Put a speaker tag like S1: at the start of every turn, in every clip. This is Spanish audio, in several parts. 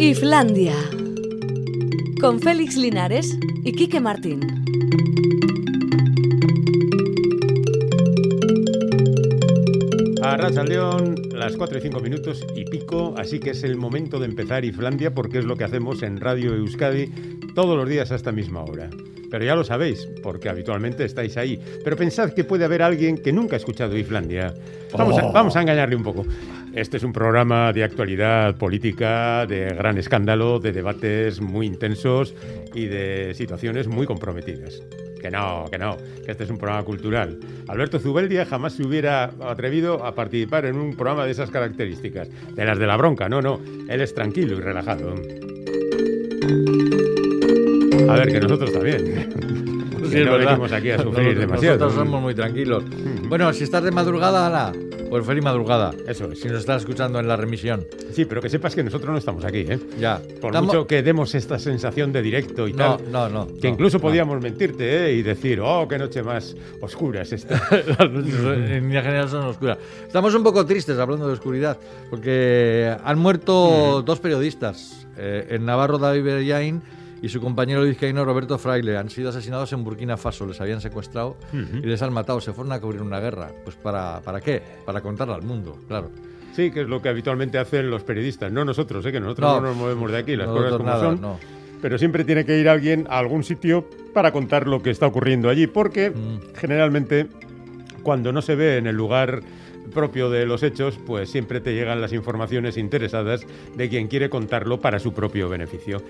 S1: Islandia. Con Félix Linares y Quique Martín.
S2: A León, las 4 y 5 minutos y pico, así que es el momento de empezar Islandia porque es lo que hacemos en Radio Euskadi todos los días a esta misma hora. Pero ya lo sabéis, porque habitualmente estáis ahí. Pero pensad que puede haber alguien que nunca ha escuchado Islandia. Vamos, a,
S3: Oh.
S2: vamos a engañarle un poco. Este es un programa de actualidad política, de gran escándalo, de debates muy intensos y de situaciones muy comprometidas. Que no, que no, que este es un programa cultural. Alberto Zubeldia jamás se hubiera atrevido a participar en un programa de esas características. De las de la bronca, no, no. Él es tranquilo y relajado. A ver, que nosotros también.
S3: Sí,
S2: no venimos aquí a sufrir demasiado.
S3: Nosotros somos muy tranquilos. Bueno, si estás de madrugada, Ana, pues feliz madrugada.
S2: Eso es.
S3: Si nos estás escuchando en la remisión.
S2: Sí, pero que sepas que nosotros no estamos aquí, ¿eh?
S3: Ya.
S2: Por mucho que demos esta sensación de directo y
S3: No,
S2: tal.
S3: no, no.
S2: Que
S3: no,
S2: incluso
S3: no.
S2: podíamos mentirte ¿eh? y decir, oh, qué noche más oscura es esta.
S3: Las noches en línea general son oscuras. Estamos un poco tristes hablando de oscuridad, porque han muerto dos periodistas, eh, el navarro David Bellain y su compañero vizcaíno Roberto Fraile. Han sido asesinados en Burkina Faso, les habían secuestrado y les han matado. Se fueron a cubrir una guerra. Pues para, ¿para qué? Para contarla al mundo, claro.
S2: Sí, que es lo que habitualmente hacen los periodistas, no nosotros, ¿eh? que nosotros no,
S3: No,
S2: nos movemos de aquí, las cosas como
S3: nada,
S2: son.
S3: no.
S2: Pero siempre tiene que ir alguien a algún sitio para contar lo que está ocurriendo allí, porque
S3: Mm.
S2: generalmente cuando no se ve en el lugar propio de los hechos, pues siempre te llegan las informaciones interesadas de quien quiere contarlo para su propio beneficio.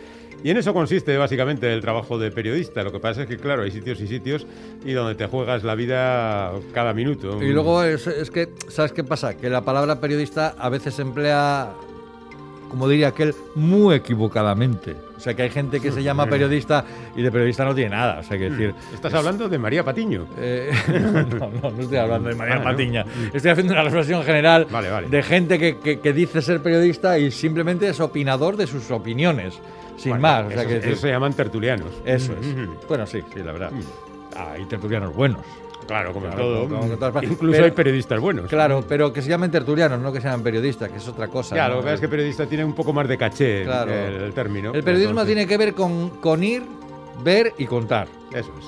S2: Y en eso consiste básicamente el trabajo de periodista. Lo que pasa es que, claro, hay sitios y sitios y donde te juegas la vida cada minuto.
S3: Y luego es, es que, ¿sabes qué pasa? Que la palabra periodista a veces emplea, como diría aquel, muy equivocadamente. O sea, que hay gente que se llama periodista y de periodista no tiene nada. O sea, que decir...
S2: Estás hablando de María Patiño.
S3: eh, no, no, no estoy hablando de María
S2: Ah, ¿no?
S3: Patiña. Estoy haciendo una reflexión general
S2: Vale, vale.
S3: de gente que, que- que dice ser periodista y simplemente es opinador de sus opiniones. Sin
S2: Bueno,
S3: más. O sea,
S2: eso,
S3: que
S2: eso se llaman tertulianos.
S3: eso es.
S2: Ujú.
S3: Bueno, sí, sí, la verdad. Hay tertulianos buenos.
S2: Claro, como
S3: Claro,
S2: todo.
S3: como- como.
S2: Incluso
S3: Pero-
S2: hay periodistas buenos.
S3: Claro, pero que se llamen tertulianos, no que sean periodistas, que es otra cosa.
S2: Ya,
S3: ¿no?
S2: lo que pasa es que periodista tiene un poco más de caché
S3: Claro.
S2: el, el término.
S3: El periodismo
S2: Entonces,
S3: tiene que ver con, con ir, ver y contar.
S2: Eso es.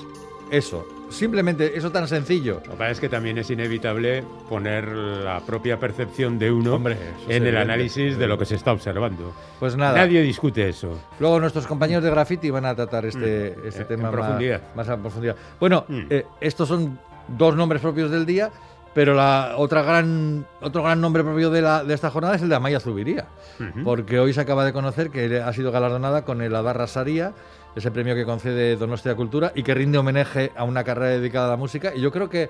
S3: Eso. Simplemente, eso tan sencillo.
S2: Lo que pasa es que también es inevitable poner la propia percepción de uno
S3: Hombre,
S2: en el análisis de lo que se está observando.
S3: Pues nada.
S2: Nadie discute eso.
S3: Luego nuestros compañeros de graffiti van a tratar este, este
S2: Mm. En-
S3: tema
S2: en
S3: más-. Más, a profundidad. Bueno,
S2: Mm.
S3: eh, estos son dos nombres propios del día, pero la otra gran, otro gran nombre propio de, la, de esta jornada es el de Amaya Zubiría. Porque hoy se acaba de conocer que ha sido galardonada con el Adarra Saria, ese premio que concede Donostia Cultura y que rinde homenaje a una carrera dedicada a la música. Y yo creo que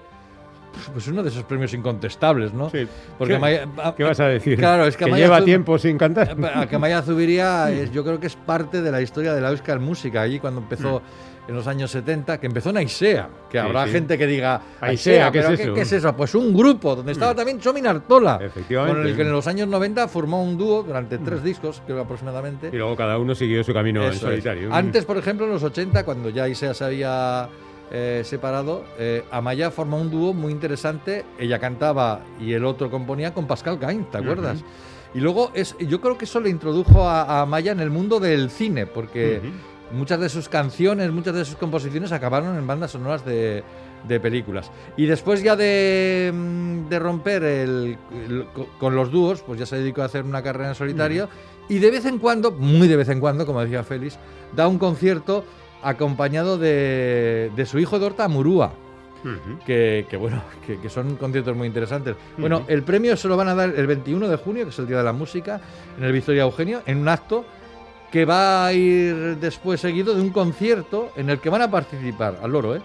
S3: pues uno de esos premios incontestables, ¿no?
S2: Sí.
S3: Porque
S2: ¿Qué,
S3: Amaya- a-
S2: qué vas a decir?
S3: Claro, es que Amaya
S2: lleva
S3: Zub-
S2: tiempo sin cantar.
S3: a que Amaya Zubiría es, yo creo que es parte de la historia de la Euskal Música, allí cuando empezó en los años 70, que empezó en Aisea, que
S2: Mm. Sí,
S3: habrá
S2: sí.
S3: gente que diga,
S2: Aisea, ¿qué es
S3: ¿pero
S2: eso? Mm.
S3: ¿qué, es eso? Pues un grupo donde estaba también Chomin Artola,
S2: Efectivamente.
S3: con el que en los años 90 formó un dúo durante tres discos, creo aproximadamente.
S2: Y luego cada uno siguió su camino en
S3: es.
S2: solitario.
S3: Antes, por ejemplo, en los 80, cuando ya Aisea se había eh, separado, eh, Amaya formó un dúo muy interesante. Ella cantaba y el otro componía con Pascal Gain, ¿te acuerdas? Y luego es, yo creo que eso le introdujo a, a Amaya en el mundo del cine, porque muchas de sus canciones, muchas de sus composiciones acabaron en bandas sonoras de, de películas. Y después ya de, mm, de romper el, el- co- con los dúos, pues ya se dedicó a hacer una carrera en solitario. Y de vez en cuando, muy de vez en cuando, como decía Félix, da un concierto acompañado de, de su hijo Dorta Murúa. Que, que, bueno, que, que son conciertos muy interesantes. Bueno, el premio se lo van a dar el 21 de junio, que es el Día de la Música, en el Victoria Eugenio, en un acto que va a ir después seguido de un concierto en el que van a participar, al loro, ¿eh?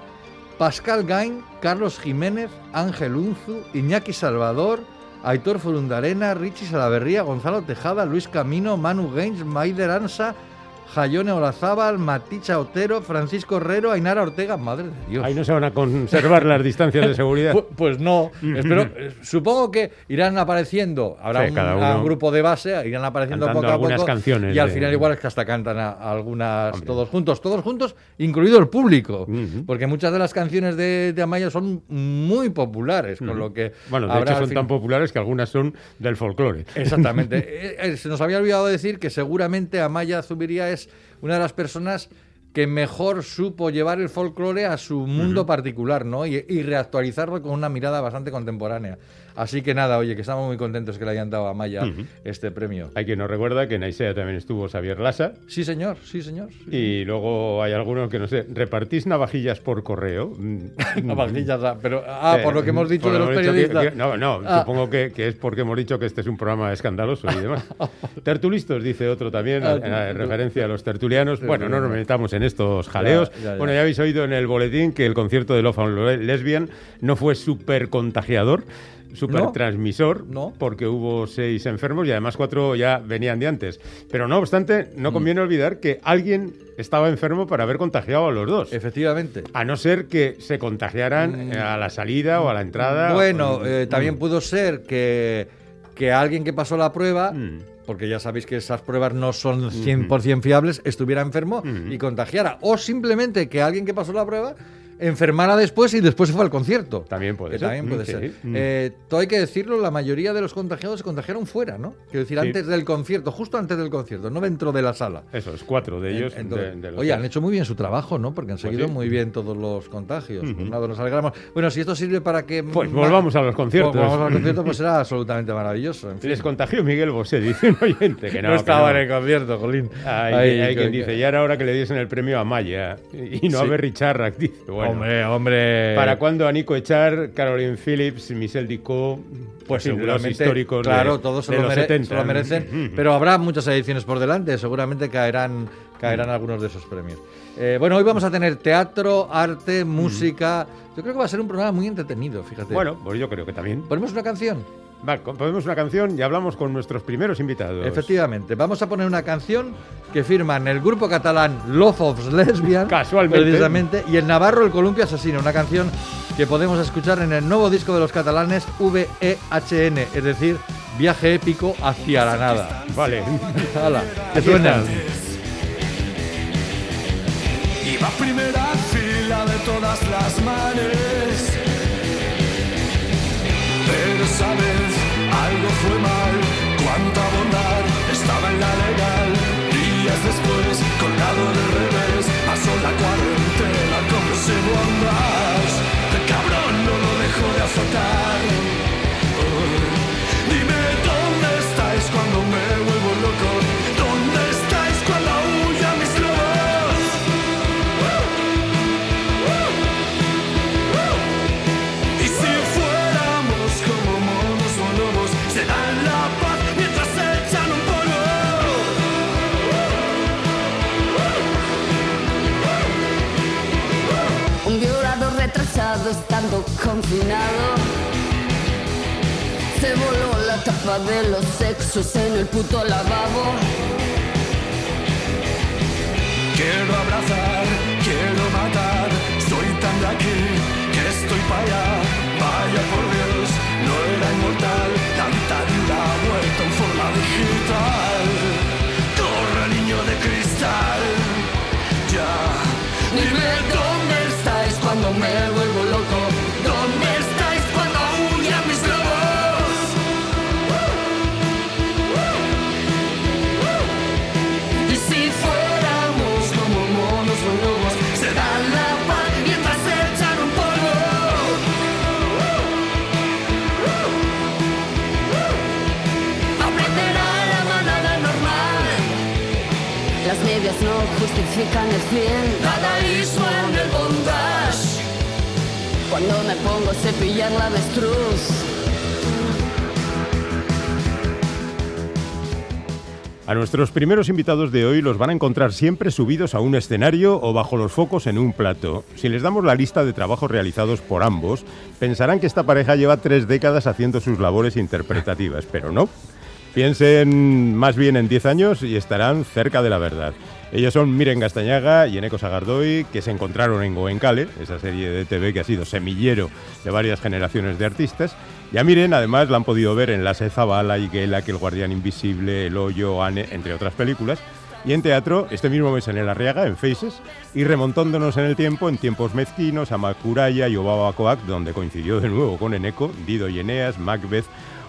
S3: Pascal Gain, Carlos Jiménez, Ángel Unzu, Iñaki Salvador, Aitor Furundarena, Richie Salaverría, Gonzalo Tejada, Luis Camino, Manu Gaines, Maider Ansa, Jayone Olazábal, Maticha Otero, Francisco Herrero, Ainara Ortega. Madre de Dios.
S2: Ahí no se van a conservar las distancias de seguridad.
S3: Pu- Pues no, espero, eh, supongo que irán apareciendo, habrá
S2: Sí,
S3: un,
S2: cada uno
S3: un grupo de base, irán apareciendo
S2: cantando
S3: poco a
S2: algunas
S3: poco
S2: canciones
S3: y al
S2: de-
S3: final igual es que hasta cantan a- a algunas
S2: Hombre.
S3: todos juntos, todos juntos, incluido el público, porque muchas de las canciones de, de Amaya son muy populares, con lo que
S2: Bueno, de
S3: habrá
S2: hecho son
S3: fin-
S2: tan populares que algunas son del folclore.
S3: Exactamente. Eh, eh, Se nos había olvidado decir que seguramente Amaya Zubiría es una de las personas que mejor supo llevar el folclore a su mundo particular, ¿no? Y, y reactualizarlo con una mirada bastante contemporánea. Así que nada, oye, que estamos muy contentos que le hayan dado a Amaya este premio.
S2: Hay quien nos recuerda que en Aisea también estuvo Xavier Lasa.
S3: Sí, señor, sí, señor. sí.
S2: Y luego hay algunos que no sé, ¿repartís navajillas por correo?
S3: Navajillas, ah, pero ah,
S2: Eh,
S3: por lo que hemos dicho de
S2: lo
S3: los
S2: dicho que-
S3: periodistas.
S2: que- no, no,
S3: Ah.
S2: supongo que, que es porque hemos dicho que este es un programa escandaloso y demás. Tertulistas, dice otro también,
S3: Ah,
S2: en, en
S3: tú-
S2: referencia a los tertulianos. Bueno, no nos metamos en estos jaleos.
S3: Ya, ya, ya.
S2: Bueno, ya habéis oído en el boletín que el concierto de Love and Lesbian no fue súper contagiador. Súper
S3: No.
S2: transmisor,
S3: No.
S2: porque hubo seis enfermos y además cuatro ya venían de antes. Pero no obstante,
S3: Mm.
S2: no conviene olvidar que alguien estaba enfermo para haber contagiado a los dos.
S3: Efectivamente.
S2: A no ser que se contagiaran eh, a la salida o a la entrada.
S3: Bueno,
S2: o-
S3: eh, también pudo ser que, que alguien que pasó la prueba,
S2: Mm.
S3: porque ya sabéis que esas pruebas no son 100% fiables, estuviera enfermo y contagiara. O simplemente que alguien que pasó la prueba enfermara después y después se fue al concierto.
S2: También puede
S3: que
S2: ser.
S3: También puede
S2: sí.
S3: ser.
S2: Mm.
S3: Eh, todo hay que decirlo, la mayoría de los contagiados se contagiaron fuera, ¿no? Quiero decir,
S2: Sí.
S3: antes del concierto, justo antes del concierto, no dentro de la sala.
S2: Eso es, cuatro de ellos.
S3: Entonces,
S2: de- de los
S3: oye, han hecho muy bien su trabajo, ¿no? Porque han seguido
S2: Pues sí.
S3: muy bien todos los contagios. Pues nada, nos alegramos. Bueno, si esto sirve para que...
S2: Pues
S3: ma-
S2: volvamos a los conciertos.
S3: Pues volvamos a los conciertos, pues será absolutamente maravilloso. En fin.
S2: Les contagió Miguel Bosé, dice un oyente que no.
S3: no,
S2: que
S3: estaba
S2: no.
S3: en el concierto, Jolín.
S2: Hay, quien
S3: que-
S2: dice, ya era hora que le diesen el premio a Maya y no a. Berry Charrac. Dice, bueno,
S3: Hombre, hombre.
S2: ¿Para cuándo a Nico Echar, Caroline Phillips, Michelle Dicot?
S3: Pues
S2: los
S3: seguramente,
S2: históricos de-
S3: claro, todos se
S2: de
S3: lo,
S2: los
S3: mere-
S2: 70.
S3: se lo merecen, pero habrá muchas ediciones por delante, seguramente caerán, caerán algunos de esos premios. Eh, bueno, hoy vamos a tener teatro, arte, música. Yo creo que va a ser un programa muy entretenido, fíjate.
S2: Bueno, pues yo creo que también.
S3: ¿Ponemos una canción?
S2: Va, ponemos una canción y hablamos con nuestros primeros invitados.
S3: Efectivamente, vamos a poner una canción que firman el grupo catalán Love of Lesbian,
S2: Casualmente.
S3: precisamente, y el Navarro el Columpio Asesino, una canción que podemos escuchar en el nuevo disco de los catalanes VEHN, es decir, Viaje épico hacia la nada.
S2: Vale.
S3: Hala, que suena.
S4: Iba primera fila de todas las manes. Pero esa vez algo fue mal. Cuánta bondad estaba en la legal. Días después, colgado de revés, pasó la cuarentena como si bondage. El cabrón no lo dejó de azotar.
S5: Estando confinado Se voló la tapa de los sexos en el puto lavabo.
S4: Quiero abrazar, quiero matar, soy tan de aquí que estoy para allá. Vaya por
S5: justifican el fin
S4: Dadaísmo en el bondage.
S5: Cuando me pongo a cepillar la avestruz
S2: A nuestros primeros invitados de hoy los van a encontrar siempre subidos a un escenario o bajo los focos en un plato. Si les damos la lista de trabajos realizados por ambos, pensarán que esta pareja lleva tres décadas haciendo sus labores interpretativas, pero no. Piensen más bien en 10 años y estarán cerca de la verdad. Ellos son Miren Gastañaga y Eneco Sagardoy, que se encontraron en Goenkale, esa serie de TV que ha sido semillero de varias generaciones de artistas. Y a Miren, además, la han podido ver en La Zabala, Higuela, Que el Guardián Invisible, El Hoyo, Anne, entre otras películas. Y en teatro, este mismo mes en El Arriaga, en Faces, y remontándonos en el tiempo, en tiempos mezquinos, a Macuraya y Obaba Coac, donde coincidió de nuevo con Eneco, Dido y Eneas, Macbeth,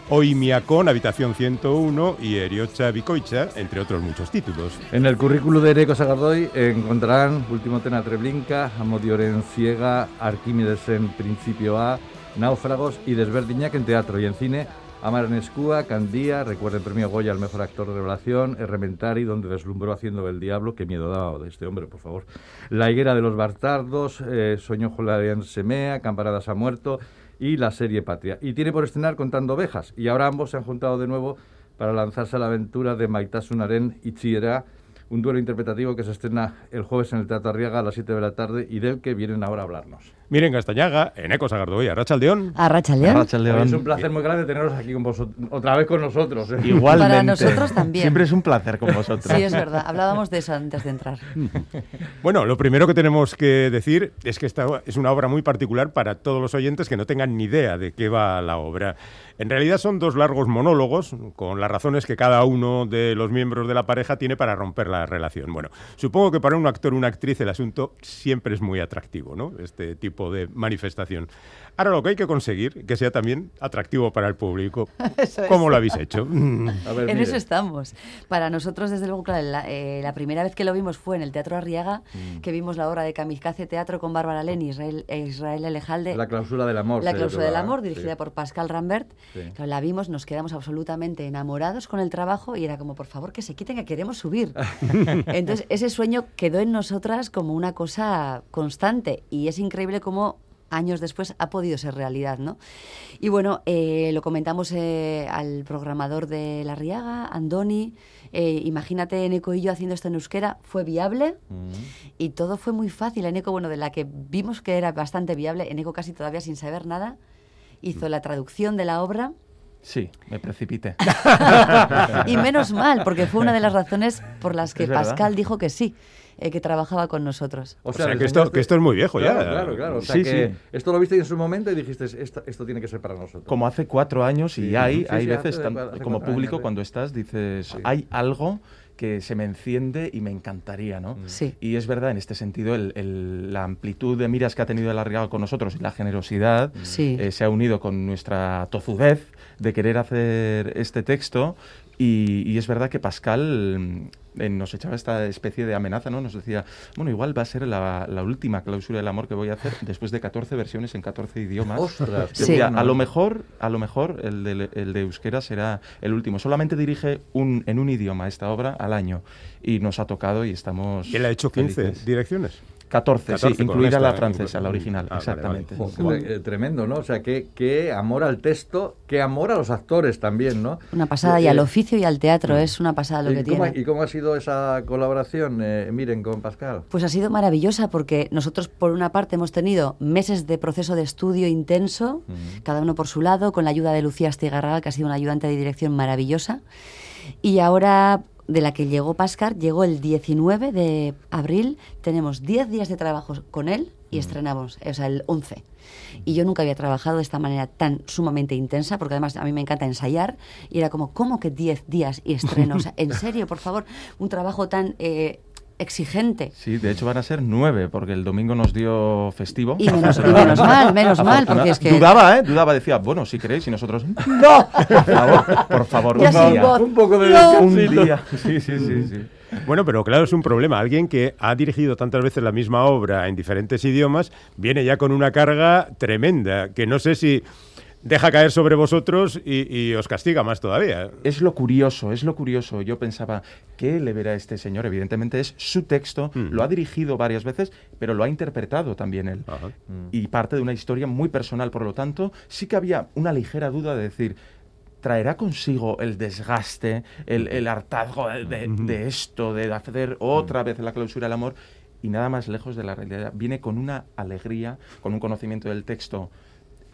S2: Oimiacón, Habitación 101 y Eriocha Bicoicha, entre otros muchos títulos.
S3: En el currículo de Eneco Sagardoy encontrarán Último Tena Treblinka, Amodioren Ciega, Arquímedes en Principio A, Náufragos y Desverdiñac en teatro y en cine. Amar en Escúa, Candía, recuerda el premio Goya al mejor actor de revelación, Errementari, donde deslumbró haciendo El Diablo, qué miedo daba de este hombre, por favor. La higuera de los Bartardos, eh, Sueño Julián Semea, Camparadas ha muerto y la serie Patria. Y tiene por estrenar Contando Ovejas, y ahora ambos se han juntado de nuevo para lanzarse a la aventura de Maitasunaren y Chiera, un duelo interpretativo que se estrena el jueves en el Teatro Arriaga a las 7 de la tarde y del que vienen ahora a hablarnos.
S2: Miren Castañaga, Eneco Sagardoy, Arrachaldeón.
S1: Arrachaldeón.
S3: Arrachaldeón. Es un placer muy grande teneros aquí con vosotros, otra vez con nosotros. ¿eh?
S6: Igualmente.
S1: Para nosotros también.
S6: Siempre es un placer con vosotros.
S1: Sí, es verdad. Hablábamos de eso antes de entrar.
S2: Bueno, lo primero que tenemos que decir es que esta es una obra muy particular para todos los oyentes que no tengan ni idea de qué va la obra. En realidad son dos largos monólogos con las razones que cada uno de los miembros de la pareja tiene para romper la relación. Bueno, supongo que para un actor o una actriz el asunto siempre es muy atractivo, ¿no? Este tipo de manifestación. Ahora lo que hay que conseguir, que sea también atractivo para el público. ¿Cómo lo habéis hecho?
S3: ver,
S1: en
S3: mire.
S1: eso estamos. Para nosotros, desde luego, claro, la, eh, la primera vez que lo vimos fue en el Teatro Arriaga,
S3: Mm.
S1: que vimos la obra de Kamikaze Teatro con Bárbara Len y Israel, e Israel Elejalde.
S3: La cláusula del amor.
S1: La
S3: se
S1: cláusula del amor,
S3: sí.
S1: dirigida por Pascal Rambert.
S3: Sí.
S1: Claro, la vimos, nos quedamos absolutamente enamorados con el trabajo y era como, por favor, que se quiten, que queremos subir. Entonces, ese sueño quedó en nosotras como una cosa constante y es increíble cómo años después ha podido ser realidad, ¿no? Y bueno, eh, lo comentamos eh, al programador de La Riaga, Andoni. eh, imagínate Eneco y yo haciendo esto en euskera, fue viable y todo fue muy fácil. Eneco, bueno, de la que vimos que era bastante viable, Eneco casi todavía sin saber nada, hizo la traducción de la obra
S6: Sí, me precipité.
S1: y menos mal, porque fue una de las razones por las que. Pascal dijo que sí, eh, que trabajaba con nosotros.
S2: O sea,
S3: el
S2: que esto- que esto es muy viejo ya.
S3: Claro, claro, claro. O sea
S6: Sí,
S3: que
S6: sí.
S3: esto lo viste en su momento y dijiste, esto, esto tiene que ser para nosotros.
S6: Como hace cuatro años y
S3: Sí,
S6: hay,
S3: sí,
S6: hay
S3: sí,
S6: veces,
S3: hace-
S6: tan-
S3: hace
S6: como público,
S3: años,
S6: cuando estás, dices,
S3: Sí.
S6: hay algo que se me enciende y me encantaría, ¿no?
S1: Sí.
S6: Y es verdad, en este sentido, el- el- la amplitud de miras que ha tenido el arriesgado con nosotros y la generosidad
S1: Sí.
S6: eh, se ha unido con nuestra tozudez de querer hacer este texto. Y, y es verdad que Pascal mm, eh, nos echaba esta especie de amenaza, ¿no? Nos decía, bueno, igual va a ser la, la última cláusula del amor que voy a hacer después de 14 versiones en 14 idiomas.
S3: Ostras,
S1: Sí.
S6: Decía, a lo mejor, a lo mejor el de, el de euskera será el último. Solamente dirige un, en un idioma esta obra al año y nos ha tocado y estamos.
S2: ¿Quién le ha hecho 15
S6: felices.
S2: direcciones?
S6: 14,
S2: 14
S6: sí, incluida
S2: esta,
S6: la
S2: ¿eh?
S6: francesa, la
S2: Mm.
S6: original,
S2: Ah,
S6: exactamente.
S2: vale.
S3: Joder, eh, tremendo, ¿no? O sea, qué, qué amor al texto, qué amor a los actores también, ¿no?
S1: Una pasada, y
S3: Eh,
S1: al oficio y al teatro, es una pasada lo
S3: ¿y
S1: que
S3: cómo,
S1: tiene.
S3: ¿Y cómo ha sido esa colaboración, eh, miren, con Pascal?
S1: Pues ha sido maravillosa porque nosotros, por una parte, hemos tenido meses de proceso de estudio intenso, cada uno por su lado, con la ayuda de Lucía Astigarraga, que ha sido una ayudante de dirección maravillosa. Y ahora, de la que llegó Pascal, llegó el 19 de abril, tenemos 10 días de trabajo con él y estrenamos, o sea, el 11. Y yo nunca había trabajado de esta manera tan sumamente intensa, porque además a mí me encanta ensayar, y era como, ¿cómo que 10 días y estreno? O sea, en serio, por favor, un trabajo tan eh, exigente.
S6: Sí, de hecho van a ser nueve, porque el domingo nos dio festivo.
S1: Y menos, y menos mal, menos mal, porque es que...
S6: Dudaba, ¿eh? Dudaba, decía, bueno, si queréis, y nosotros... ¡No! Por favor, por favor, un día.
S3: Un poco de
S1: No.
S6: Un día. Sí, sí, sí, sí.
S2: Bueno, pero claro, es un problema. Alguien que ha dirigido tantas veces la misma obra en diferentes idiomas viene ya con una carga tremenda, que no sé si deja caer sobre vosotros y, y os castiga más todavía.
S6: Es lo curioso, es lo curioso. Yo pensaba, ¿qué le verá a este señor? Evidentemente es su texto,
S2: Mm.
S6: lo ha dirigido varias veces, pero lo ha interpretado también él.
S2: Ajá.
S6: Y parte de una historia muy personal, por lo tanto, sí que había una ligera duda de decir, ¿traerá consigo el desgaste, el, el hartazgo de, de- de esto, de hacer otra vez la clausura del amor? Y nada más lejos de la realidad. Viene con una alegría, con un conocimiento del texto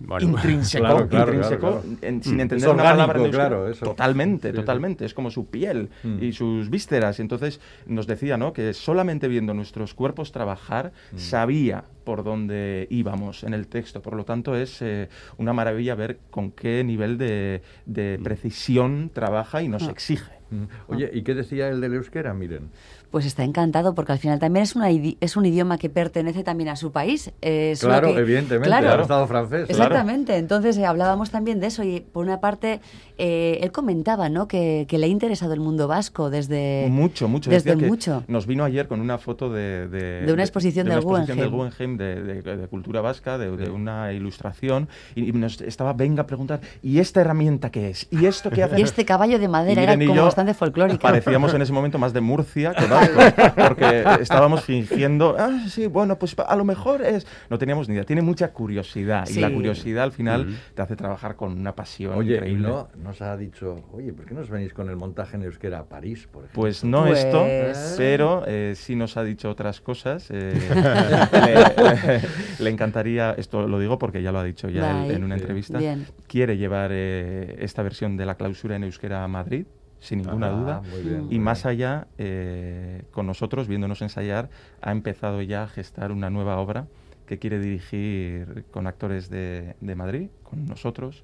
S2: Bueno,
S6: intrínseco,
S3: claro, claro,
S6: intrínseco,
S3: claro, claro.
S6: en- sin
S3: Mm.
S6: entender
S3: Es
S6: una
S3: orgánico,
S6: palabra en euskera.
S3: claro, eso.
S6: Totalmente,
S3: Sí, sí.
S6: totalmente. Es como su piel
S3: Mm.
S6: y sus vísceras. Y entonces nos decía, ¿no? Que solamente viendo nuestros cuerpos trabajar
S3: Mm.
S6: sabía por dónde íbamos en el texto. Por lo tanto, es eh, una maravilla ver con qué nivel de, de
S3: Mm.
S6: precisión trabaja y nos
S1: Ah.
S6: exige.
S3: Mm. Oye, ¿y qué decía el del euskera? Miren.
S1: Pues está encantado porque al final también es, una idi- es un idioma que pertenece también a su país.
S3: Claro,
S1: que-
S3: evidentemente,
S1: claro.
S3: al Estado francés.
S1: Exactamente, entonces eh, hablábamos también de eso y por una parte eh, él comentaba ¿no? que, que le ha interesado el mundo vasco desde
S6: mucho, mucho.
S1: desde
S6: Decía que
S1: mucho.
S6: Nos vino ayer con una foto de...
S1: De una exposición
S6: de
S1: del
S6: una exposición
S1: Guggenheim.
S6: del Guggenheim de, de- de cultura vasca, de, de una ilustración, y, y nos estaba, venga a preguntar, ¿y esta herramienta qué es? ¿Y esto qué hace?
S1: Y este caballo de
S6: Y
S1: madera era como
S6: yo
S1: bastante folclórico.
S6: Parecíamos en ese momento más de Murcia que porque estábamos fingiendo, ah, sí, bueno, pues a lo mejor es... No teníamos ni idea, tiene mucha curiosidad, y la curiosidad al final te hace trabajar con una pasión
S3: Oye, y
S6: increíble.
S3: no nos ha dicho, oye, ¿por qué no os venís con el montaje en euskera a París, por ejemplo?
S6: Pues no
S1: Pues-
S6: esto, pero eh, sí nos ha dicho otras cosas. eh, le, le encantaría, esto lo digo porque ya lo ha dicho ya él en una entrevista,
S1: Bien.
S6: quiere llevar eh, esta versión de la clausura en euskera a Madrid, sin ninguna duda.
S3: muy bien,
S6: Y
S3: muy
S6: más
S3: bien.
S6: allá, eh, con nosotros, viéndonos ensayar, ha empezado ya a gestar una nueva obra que quiere dirigir con actores de, de Madrid, con nosotros,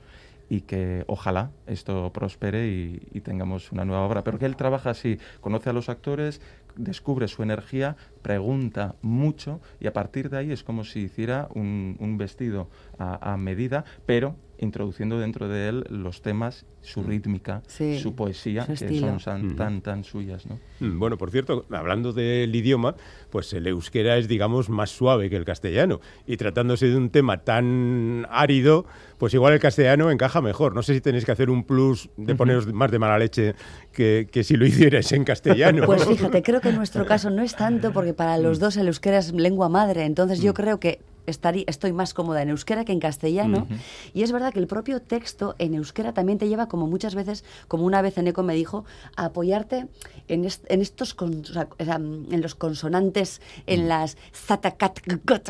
S6: y que ojalá esto prospere y, y tengamos una nueva obra. Pero que él trabaja así, conoce a los actores, descubre su energía, pregunta mucho y a partir de ahí es como si hiciera un, un vestido a, a medida, pero introduciendo dentro de él los temas, su rítmica,
S1: Sí,
S6: su poesía,
S1: su
S6: que son tan,
S2: Ujú.
S6: tan, tan suyas, ¿no?
S2: Mm, Bueno, por cierto, hablando del idioma, pues el euskera es, digamos, más suave que el castellano. Y tratándose de un tema tan árido, pues igual el castellano encaja mejor. No sé si tenéis que hacer un plus de poneros más de mala leche que, que si lo hicierais en castellano.
S1: Pues fíjate, creo que en nuestro caso no es tanto porque para
S6: Mm.
S1: los dos el euskera es lengua madre, entonces yo creo que estoy más cómoda en euskera que en castellano. Y es verdad que el propio texto en euskera también te lleva como muchas veces, como una vez Eneco me dijo, a apoyarte en, est- en estos con- o sea, o sea, en los consonantes, en las zatacat,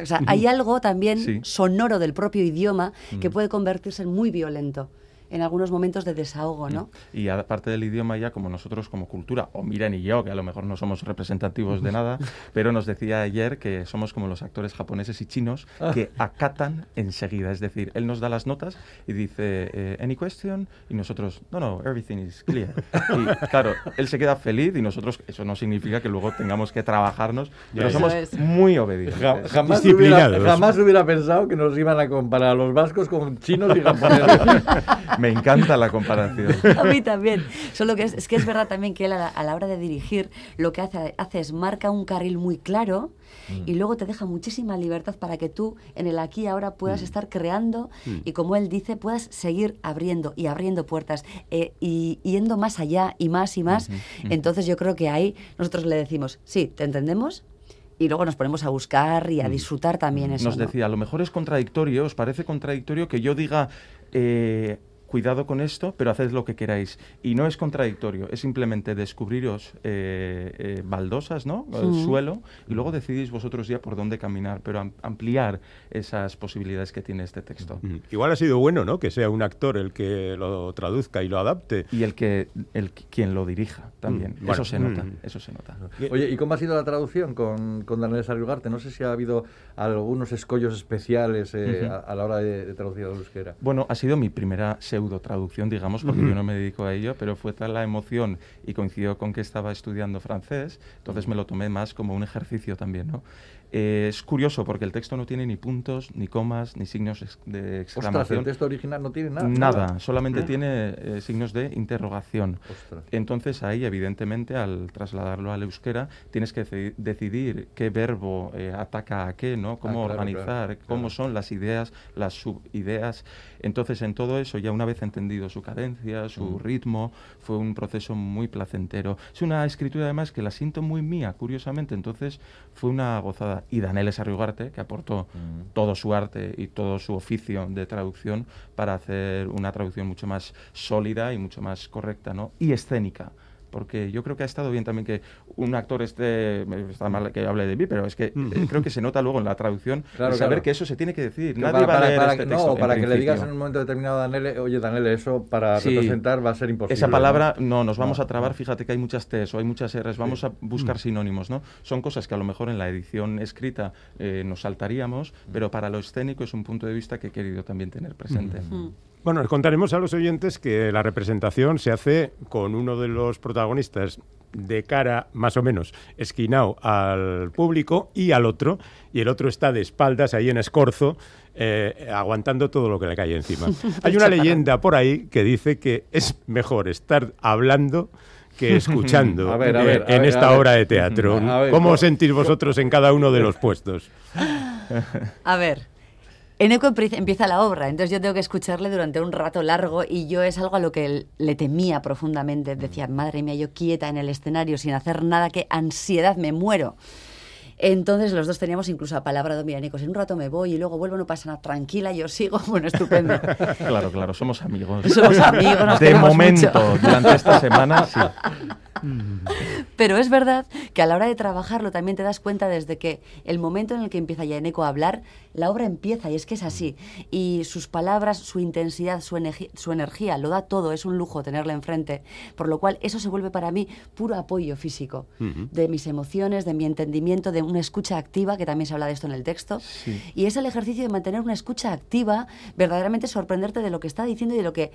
S1: o sea, hay algo también
S6: Sí.
S1: sonoro del propio idioma que puede convertirse en muy violento en algunos momentos de desahogo, ¿no?
S6: Y aparte del idioma ya, como nosotros como cultura, o Miren y yo, que a lo mejor no somos representativos de nada, pero nos decía ayer que somos como los actores japoneses y chinos que acatan enseguida. Es decir, él nos da las notas y dice, eh, ¿any question? Y nosotros, no, no, everything is clear. Y claro, él se queda feliz y nosotros, eso no significa que luego tengamos que trabajarnos, pero
S2: Eso
S6: somos
S1: es.
S6: muy obedientes.
S3: Ja- jamás, hubiera,
S2: Disciplinados.
S3: jamás hubiera pensado que nos iban a comparar a los vascos con chinos y japoneses.
S6: Me encanta la comparación.
S1: A mí también. Solo que es, es que es verdad también que él a la, a la hora de dirigir lo que hace, hace es marca un carril muy claro y luego te deja muchísima libertad para que tú en el aquí y ahora puedas estar creando y como él dice, puedas seguir abriendo y abriendo puertas eh, y yendo más allá y más y más. Entonces yo creo que ahí nosotros le decimos, sí, te entendemos. Y luego nos ponemos a buscar y a disfrutar también eso.
S6: Nos
S1: ¿no?
S6: decía, a lo mejor es contradictorio, ¿os parece contradictorio que yo diga, eh, cuidado con esto, pero haced lo que queráis? Y no es contradictorio, es simplemente descubriros eh, eh, baldosas, ¿no? El
S1: Mm.
S6: suelo, y luego decidís vosotros ya por dónde caminar, pero am- ampliar esas posibilidades que tiene este texto.
S2: Mm, Igual ha sido bueno, ¿no? Que sea un actor el que lo traduzca y lo adapte.
S6: Y el que el, quien lo dirija también.
S2: Mm, bueno,
S6: eso se nota,
S2: mm.
S6: eso se nota.
S3: Oye, ¿y cómo ha sido la traducción con, con Daniel Sarriugarte? No sé si ha habido algunos escollos especiales eh, a, a la hora de, de traducir a la euskera.
S6: Bueno, ha sido mi primera pseudo traducción, digamos, porque yo no me dedico a ello, pero fue tal la emoción y coincidió con que estaba estudiando francés, entonces me lo tomé más como un ejercicio también, ¿no? Eh, es curioso porque el texto no tiene ni puntos, ni comas, ni signos ex- de
S3: Ostras,
S6: exclamación.
S3: el texto original no tiene nada.
S6: Nada, solamente tiene eh, signos de interrogación.
S3: Ostras.
S6: Entonces ahí, evidentemente, al trasladarlo al euskera, tienes que deci- decidir qué verbo eh, ataca a qué, ¿no? Cómo
S3: Ah, claro,
S6: organizar,
S3: claro,
S6: cómo
S3: claro.
S6: son las ideas, las subideas. Entonces, en todo eso, ya una vez entendido su cadencia, su
S3: Mm.
S6: ritmo, fue un proceso muy placentero. Es una escritura, además, que la siento muy mía, curiosamente. Entonces, fue una gozada. Y Daniel Sarriugarte, que aportó
S3: Mm.
S6: todo su arte y todo su oficio de traducción para hacer una traducción mucho más sólida y mucho más correcta, ¿no? Y escénica porque yo creo que ha estado bien también que un actor esté, está mal que hable de mí, pero es que eh, creo que se nota luego en la traducción
S3: Claro,
S6: saber
S3: claro.
S6: que eso se tiene que decir.
S3: Que
S6: Nadie
S3: para,
S6: va a leer
S3: para
S6: este texto,
S3: no, para que le digas en un momento determinado a Danele, oye, Danele, eso para
S6: Sí.
S3: representar va a ser imposible.
S6: Esa palabra,
S3: ¿no?
S6: no, nos vamos
S3: No,
S6: a trabar, fíjate que hay muchas T's o hay muchas R's, vamos a buscar sinónimos, ¿no? Son cosas que a lo mejor en la edición escrita eh, nos saltaríamos, pero para lo escénico es un punto de vista que he querido también tener presente.
S2: Bueno, les contaremos a los oyentes que la representación se hace con uno de los protagonistas de cara más o menos esquinado al público y al otro, y el otro está de espaldas ahí en escorzo, eh, aguantando todo lo que le cae encima. Hay una leyenda por ahí que dice que es mejor estar hablando que escuchando
S3: A ver, a
S2: eh,
S3: ver, a
S2: en
S3: ver,
S2: esta
S3: a ver.
S2: obra de teatro.
S3: A ver,
S2: ¿Cómo
S3: ¿cómo-
S2: os sentís vosotros en cada uno de los puestos?
S1: A ver, Eneco empie- empieza la obra, entonces yo tengo que escucharle durante un rato largo y yo es algo a lo que le temía profundamente. Decía, madre mía, yo quieta en el escenario sin hacer nada, qué ansiedad, me muero. Entonces los dos teníamos incluso a palabra si en un rato me voy y luego vuelvo, no pasa nada, tranquila, yo sigo, bueno, estupendo.
S6: Claro, claro, somos amigos.
S1: Somos amigos, nos
S6: De momento,
S1: mucho.
S6: durante esta semana, sí.
S1: Pero es verdad que a la hora de trabajarlo también te das cuenta desde que el momento en el que empieza Yaneco a hablar, la obra empieza y es que es así. Y sus palabras, su intensidad, su energía, lo da todo, es un lujo tenerla enfrente. Por lo cual eso se vuelve para mí puro apoyo físico de mis emociones, de mi entendimiento, de una escucha activa, que también se habla de esto en el texto. Y es el ejercicio de mantener una escucha activa, verdaderamente sorprenderte de lo que está diciendo y de lo que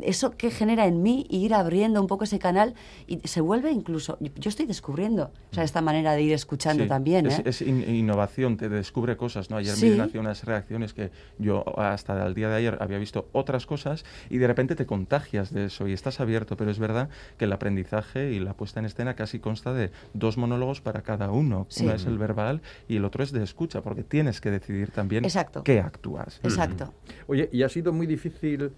S1: eso que genera en mí y ir abriendo un poco ese canal y se vuelve incluso, yo estoy descubriendo o sea, esta manera de ir escuchando
S6: Sí,
S1: también.
S6: Es,
S1: ¿eh?
S6: es in- innovación, te descubre cosas, ¿no? Ayer
S1: Sí.
S6: me hacía unas reacciones que yo hasta el día de ayer había visto otras cosas y de repente te contagias de eso y estás abierto, pero es verdad que el aprendizaje y la puesta en escena casi consta de dos monólogos para cada uno.
S1: Sí.
S6: Uno es el verbal y el otro es de escucha, porque tienes que decidir también
S1: Exacto.
S6: qué actúas.
S1: Exacto.
S3: Oye, ¿y ha sido muy difícil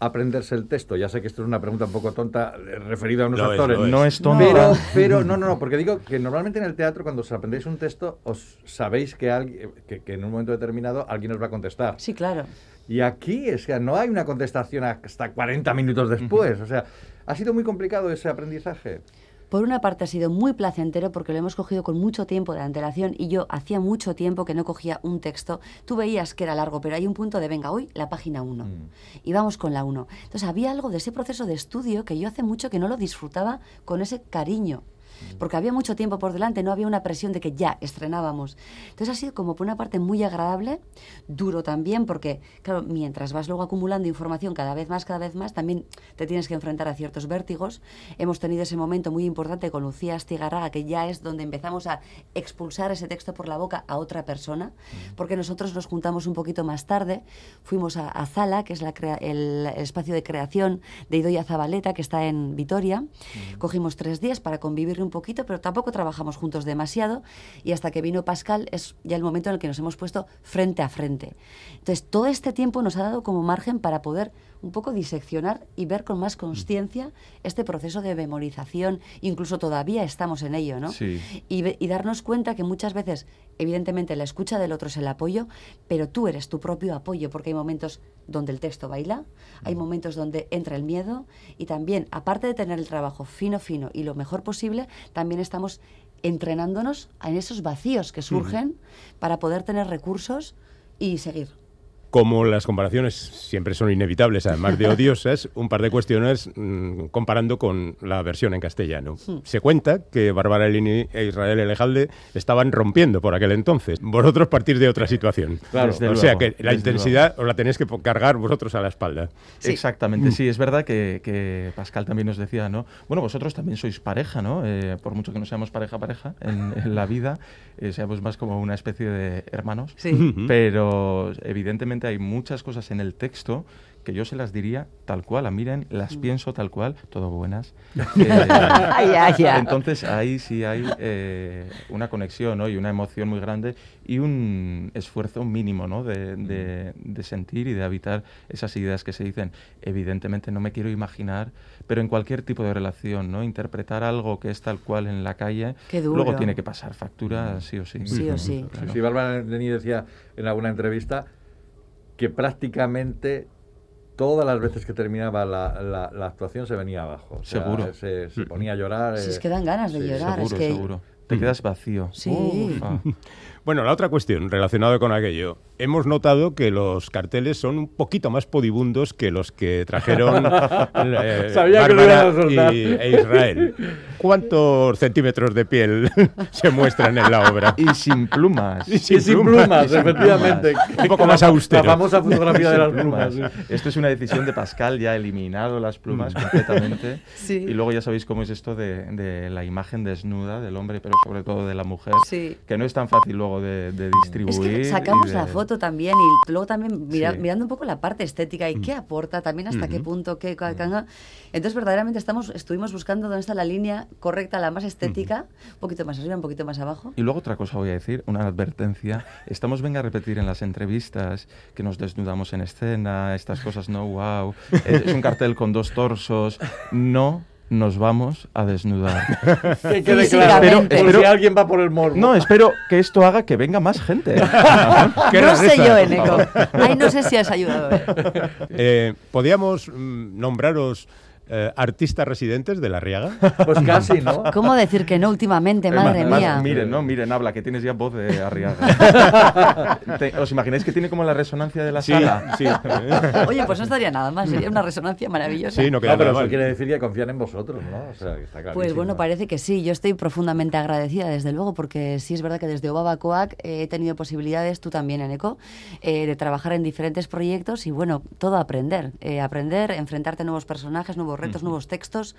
S3: aprenderse el texto? Ya sé que esto es una pregunta un poco tonta eh, referida a unos
S2: Lo
S3: actores.
S2: es.
S6: No es tonta.
S3: Pero, pero, no, no, no, porque digo que normalmente en el teatro cuando os aprendéis un texto os sabéis que, alguien, que, que en un momento determinado alguien os va a contestar.
S1: Sí, claro.
S3: Y aquí es que no hay una contestación hasta 40 minutos después. O sea, ha sido muy complicado ese aprendizaje.
S1: Por una parte ha sido muy placentero porque lo hemos cogido con mucho tiempo de antelación y yo hacía mucho tiempo que no cogía un texto. Tú veías que era largo, pero hay un punto de, venga, hoy la página 1. Y vamos con la 1. Entonces había algo de ese proceso de estudio que yo hace mucho que no lo disfrutaba con ese cariño. Porque había mucho tiempo por delante, no había una presión de que ya estrenábamos. Entonces ha sido como por una parte muy agradable, duro también, porque, claro, mientras vas luego acumulando información cada vez más, cada vez más, también te tienes que enfrentar a ciertos vértigos. Hemos tenido ese momento muy importante con Lucía Astigarraga, que ya es donde empezamos a expulsar ese texto por la boca a otra persona, porque nosotros nos juntamos un poquito más tarde, fuimos a, a Zala, que es la crea- el, el espacio de creación de Idoia Zabaleta, que está en Vitoria. Cogimos tres días para convivir un poquito, pero tampoco trabajamos juntos demasiado, y hasta que vino Pascal es ya el momento en el que nos hemos puesto frente a frente. Entonces, todo este tiempo nos ha dado como margen para poder un poco diseccionar y ver con más conciencia este proceso de memorización, incluso todavía estamos en ello, ¿no?
S6: Sí.
S1: y, darnos cuenta que muchas veces, evidentemente, la escucha del otro es el apoyo, pero tú eres tu propio apoyo, porque hay momentos donde el texto baila, hay momentos donde entra el miedo, y también, aparte de tener el trabajo fino, fino y lo mejor posible, también estamos entrenándonos en esos vacíos que surgen para poder tener recursos y seguir.
S2: Como las comparaciones siempre son inevitables, además de odiosas, un par de cuestiones mm, comparando con la versión en castellano. Se cuenta que Bárbara Elini e Israel Elejalde estaban rompiendo por aquel entonces. Vosotros partís de otra situación.
S3: Claro.
S6: Desde
S2: o sea que la
S6: desde
S2: intensidad os la tenéis que cargar vosotros a la espalda.
S1: Sí.
S6: Exactamente, sí, es verdad que, que Pascal también nos decía, ¿no? Bueno, vosotros también sois pareja, ¿no? Eh, por mucho que no seamos pareja pareja en, en la vida, eh, seamos más como una especie de hermanos.
S1: Sí.
S6: Pero evidentemente hay muchas cosas en el texto que yo se las diría tal cual, a miren, las pienso tal cual, todo buenas. Eh. Entonces ahí sí hay eh, una conexión ¿no? y una emoción muy grande y un esfuerzo mínimo ¿no? de, de- de sentir y de habitar esas ideas que se dicen. Evidentemente no me quiero imaginar, pero en cualquier tipo de relación, ¿no? interpretar algo que es tal cual en la calle, luego tiene que pasar factura sí o sí.
S1: Sí o sí.
S6: Claro.
S3: Sí, Bárbara Denis decía en alguna entrevista que prácticamente todas las veces que terminaba la, la- la actuación se venía abajo. O sea,
S6: Seguro.
S3: Se, se ponía a llorar.
S1: Si
S3: eh,
S1: es que dan ganas de
S3: sí,
S1: llorar.
S6: Seguro,
S1: es que...
S6: seguro. Te quedas vacío.
S1: Sí.
S6: Ufa.
S2: Bueno, la otra cuestión relacionada con aquello. Hemos notado que los carteles son un poquito más podibundos que los que trajeron eh,
S3: Sabía que lo a
S2: y, e Israel. ¿Cuántos centímetros de piel se muestran en la obra?
S6: Y sin plumas.
S2: Y
S3: Y sin plumas, efectivamente.
S2: Un poco más austero.
S3: La famosa fotografía de las plumas.
S6: Esto es una decisión de Pascal, ya ha eliminado las plumas completamente.
S1: Sí.
S6: Y luego ya sabéis cómo es esto de, de la imagen desnuda del hombre, pero sobre todo de la mujer,
S1: Sí.
S6: que no es tan fácil luego de, de distribuir.
S1: Es que sacamos
S6: de-
S1: la foto también y luego también mira-
S6: Sí.
S1: mirando un poco la parte estética y qué aporta, también hasta qué punto, qué... ca- Entonces, verdaderamente estamos, estuvimos buscando dónde está la línea correcta, la más estética, un poquito más arriba, un poquito más abajo.
S6: Y luego otra cosa voy a decir, una advertencia. Estamos venga a repetir en las entrevistas que nos desnudamos en escena, estas cosas, no, wow. Eh, Es un cartel con dos torsos. No nos vamos a desnudar.
S3: Que quede
S1: Físicamente.
S3: claro. Por
S6: Espero-
S3: si alguien va por el morbo.
S6: No, espero que esto haga que venga más gente.
S1: No sé yo, Eneco. Ay, no sé si has ayudado. ¿eh?
S2: Eh, ¿Podríamos mm, nombraros eh, artistas residentes de La Riaga?
S3: Pues casi, ¿no?
S1: ¿Cómo decir que no últimamente, madre
S6: Más-
S1: mía?
S6: Miren, no, miren, habla, que tienes ya voz de Arriaga. ¿Os imagináis que tiene como la resonancia de la
S2: Sí,
S6: sala?
S2: sí.
S1: Oye, pues no estaría nada mal, sería una resonancia maravillosa.
S2: Sí, no queda
S3: No, pero
S2: nada
S3: eso
S2: mal.
S3: quiere decir que confían en vosotros, ¿no? O sea, que está clarísimo.
S1: Pues bueno, parece que sí. Yo estoy profundamente agradecida, desde luego, porque sí es verdad que desde Obaba Coac eh, he tenido posibilidades, tú también, Eneco, eh, de trabajar en diferentes proyectos y bueno, todo aprender. Eh, aprender, enfrentarte a nuevos personajes, nuevos retos, nuevos textos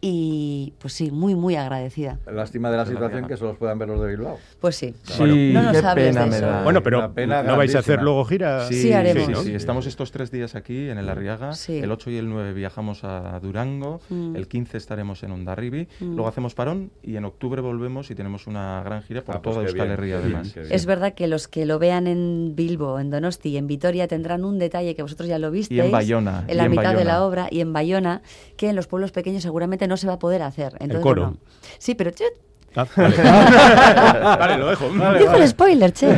S1: y pues sí, muy, muy agradecida.
S3: Lástima de la situación que solo los puedan ver los de Bilbao.
S1: Pues sí.
S6: Sí,
S1: No nos
S6: qué
S1: hables
S6: pena
S1: de
S6: me da.
S2: Bueno, pero ¿no vais a hacer luego gira?
S1: Sí, haremos.
S6: Sí,
S2: ¿no?
S6: sí, estamos estos tres días aquí en el Arriaga.
S1: Sí.
S6: El 8 y el 9 viajamos a Durango.
S1: Mm.
S6: El 15 estaremos en Ondarribi. Luego hacemos parón y en octubre volvemos y tenemos una gran gira por
S3: Ah, pues
S6: toda
S3: qué
S6: Euskal Herria además.
S1: Es verdad que los que lo vean en Bilbo, en Donosti y en Vitoria tendrán un detalle que vosotros ya lo visteis.
S6: Y en Bayona,
S1: En la
S6: en
S1: mitad de
S6: Bayona.
S1: la obra y en Bayona, que en los pueblos pequeños seguramente no se va a poder hacer. Entonces,
S2: coro.
S1: bueno, sí, pero
S2: Ah, vale. Vale, lo dejo.
S1: dijo el spoiler, che.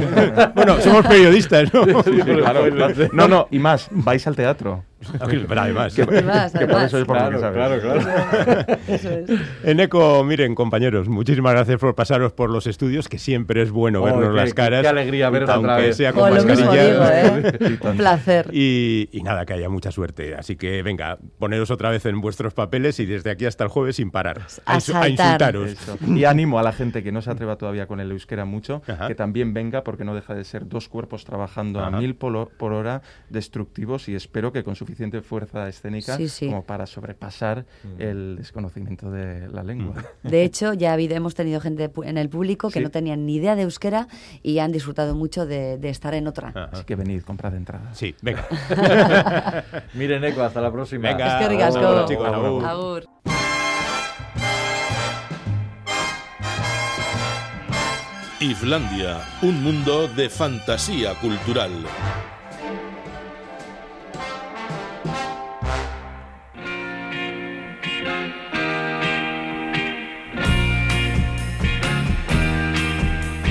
S2: Bueno, somos periodistas, ¿no?
S6: Sí, claro, claro. No, no, y más, vais al teatro.
S2: Pero además.
S1: Además,
S6: Que por
S1: además.
S6: eso es por que
S3: Claro,
S6: sabes.
S3: claro, claro.
S1: Eso es.
S2: Eneco, miren, compañeros, muchísimas gracias por pasaros por los estudios, que siempre es bueno
S3: Oh,
S2: vernos
S3: qué-
S2: las caras.
S3: qué alegría veros
S2: aunque
S3: otra vez.
S2: sea con mascarilla.
S1: digo, ¿eh? Un placer.
S2: Y, y nada, que haya mucha suerte. Así que venga, poneros otra vez en vuestros papeles y desde aquí hasta el jueves sin parar.
S1: A
S2: insu-
S1: saltar.
S2: insultaros.
S6: Eso. Y ánimo a la gente que no se atreva todavía con el euskera mucho,
S2: Ajá.
S6: que también venga porque no deja de ser dos cuerpos trabajando
S2: Ajá.
S6: a mil por, por hora, destructivos y espero que con suficiente fuerza escénica
S1: Sí, sí.
S6: como para sobrepasar el desconocimiento de la lengua.
S1: De hecho, ya ha habido, hemos tenido gente en el público que
S6: Sí.
S1: no tenían ni idea de euskera y han disfrutado mucho de, de estar en otra.
S2: Ajá.
S6: Así que venid, comprad entradas.
S2: Sí, venga.
S3: Miren, Eco, hasta la próxima.
S2: Venga.
S1: Es que ricasco.
S2: Agur, chicos, agur.
S1: Agur.
S7: Islandia, un mundo de fantasía cultural.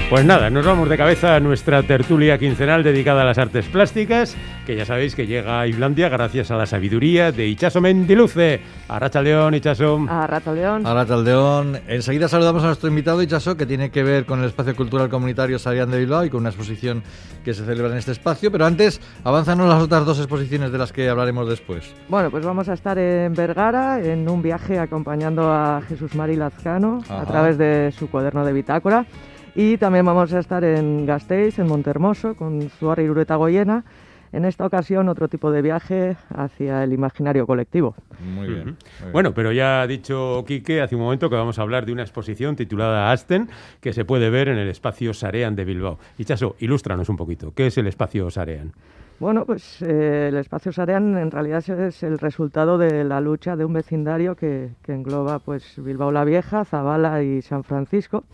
S2: Pues nada, nos vamos de cabeza a nuestra tertulia quincenal dedicada a las artes plásticas, que ya sabéis que llega a Islandia gracias a la sabiduría de Ichaso Mendiluce. Arracha León, Ichaso.
S8: A Rato León.
S3: Ahora Taldeón. Enseguida saludamos a nuestro invitado Ichaso, que tiene que ver con el espacio cultural comunitario Sarián de Bilbao y con una exposición que se celebra en este espacio. Pero antes, avánzanos las otras dos exposiciones de las que hablaremos después.
S8: Bueno, pues vamos a estar en Vergara en un viaje acompañando a Jesús Mari Lazcano
S3: Ajá.
S8: a través de su cuaderno de bitácora. Y también vamos a estar en Gasteiz, en Montermoso, con Zuarri Irureta Goyena. En esta ocasión, otro tipo de viaje hacia el imaginario colectivo.
S3: Muy bien.
S2: Ujú.
S3: muy bien.
S2: Bueno, pero ya ha dicho Quique hace un momento que vamos a hablar de una exposición titulada Asten, que se puede ver en el espacio Sarean de Bilbao. Ichaso, ilústranos un poquito. ¿Qué es el espacio Sarean?
S8: Bueno, pues eh, el espacio Sarean en realidad es- el resultado de la lucha de un vecindario que, que engloba pues Bilbao la Vieja, Zabala y San Francisco.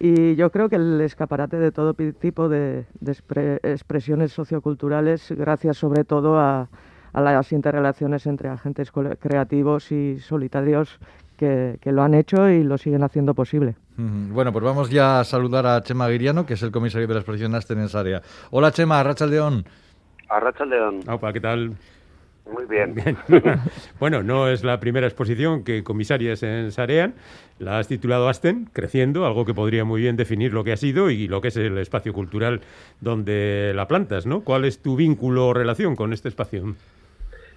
S8: Y yo creo que el escaparate de todo tipo de, de expre- expresiones socioculturales, gracias sobre todo a, a las interrelaciones entre agentes creativos y solitarios que, que lo han hecho y lo siguen haciendo posible.
S3: Bueno, pues vamos ya a saludar a Chema Guiriano, que es el comisario de la exposición Asten en Sarea. Hola Chema, Rachaldeón.
S9: Arrachaldeón.
S2: Aupa, ¿qué tal?
S9: Muy bien.
S2: bueno, no es la primera exposición que comisarias en Sarean. La has titulado Asten, Creciendo, algo que podría muy bien definir lo que ha sido y lo que es el espacio cultural donde la plantas, ¿no? ¿Cuál es tu vínculo o relación con este espacio?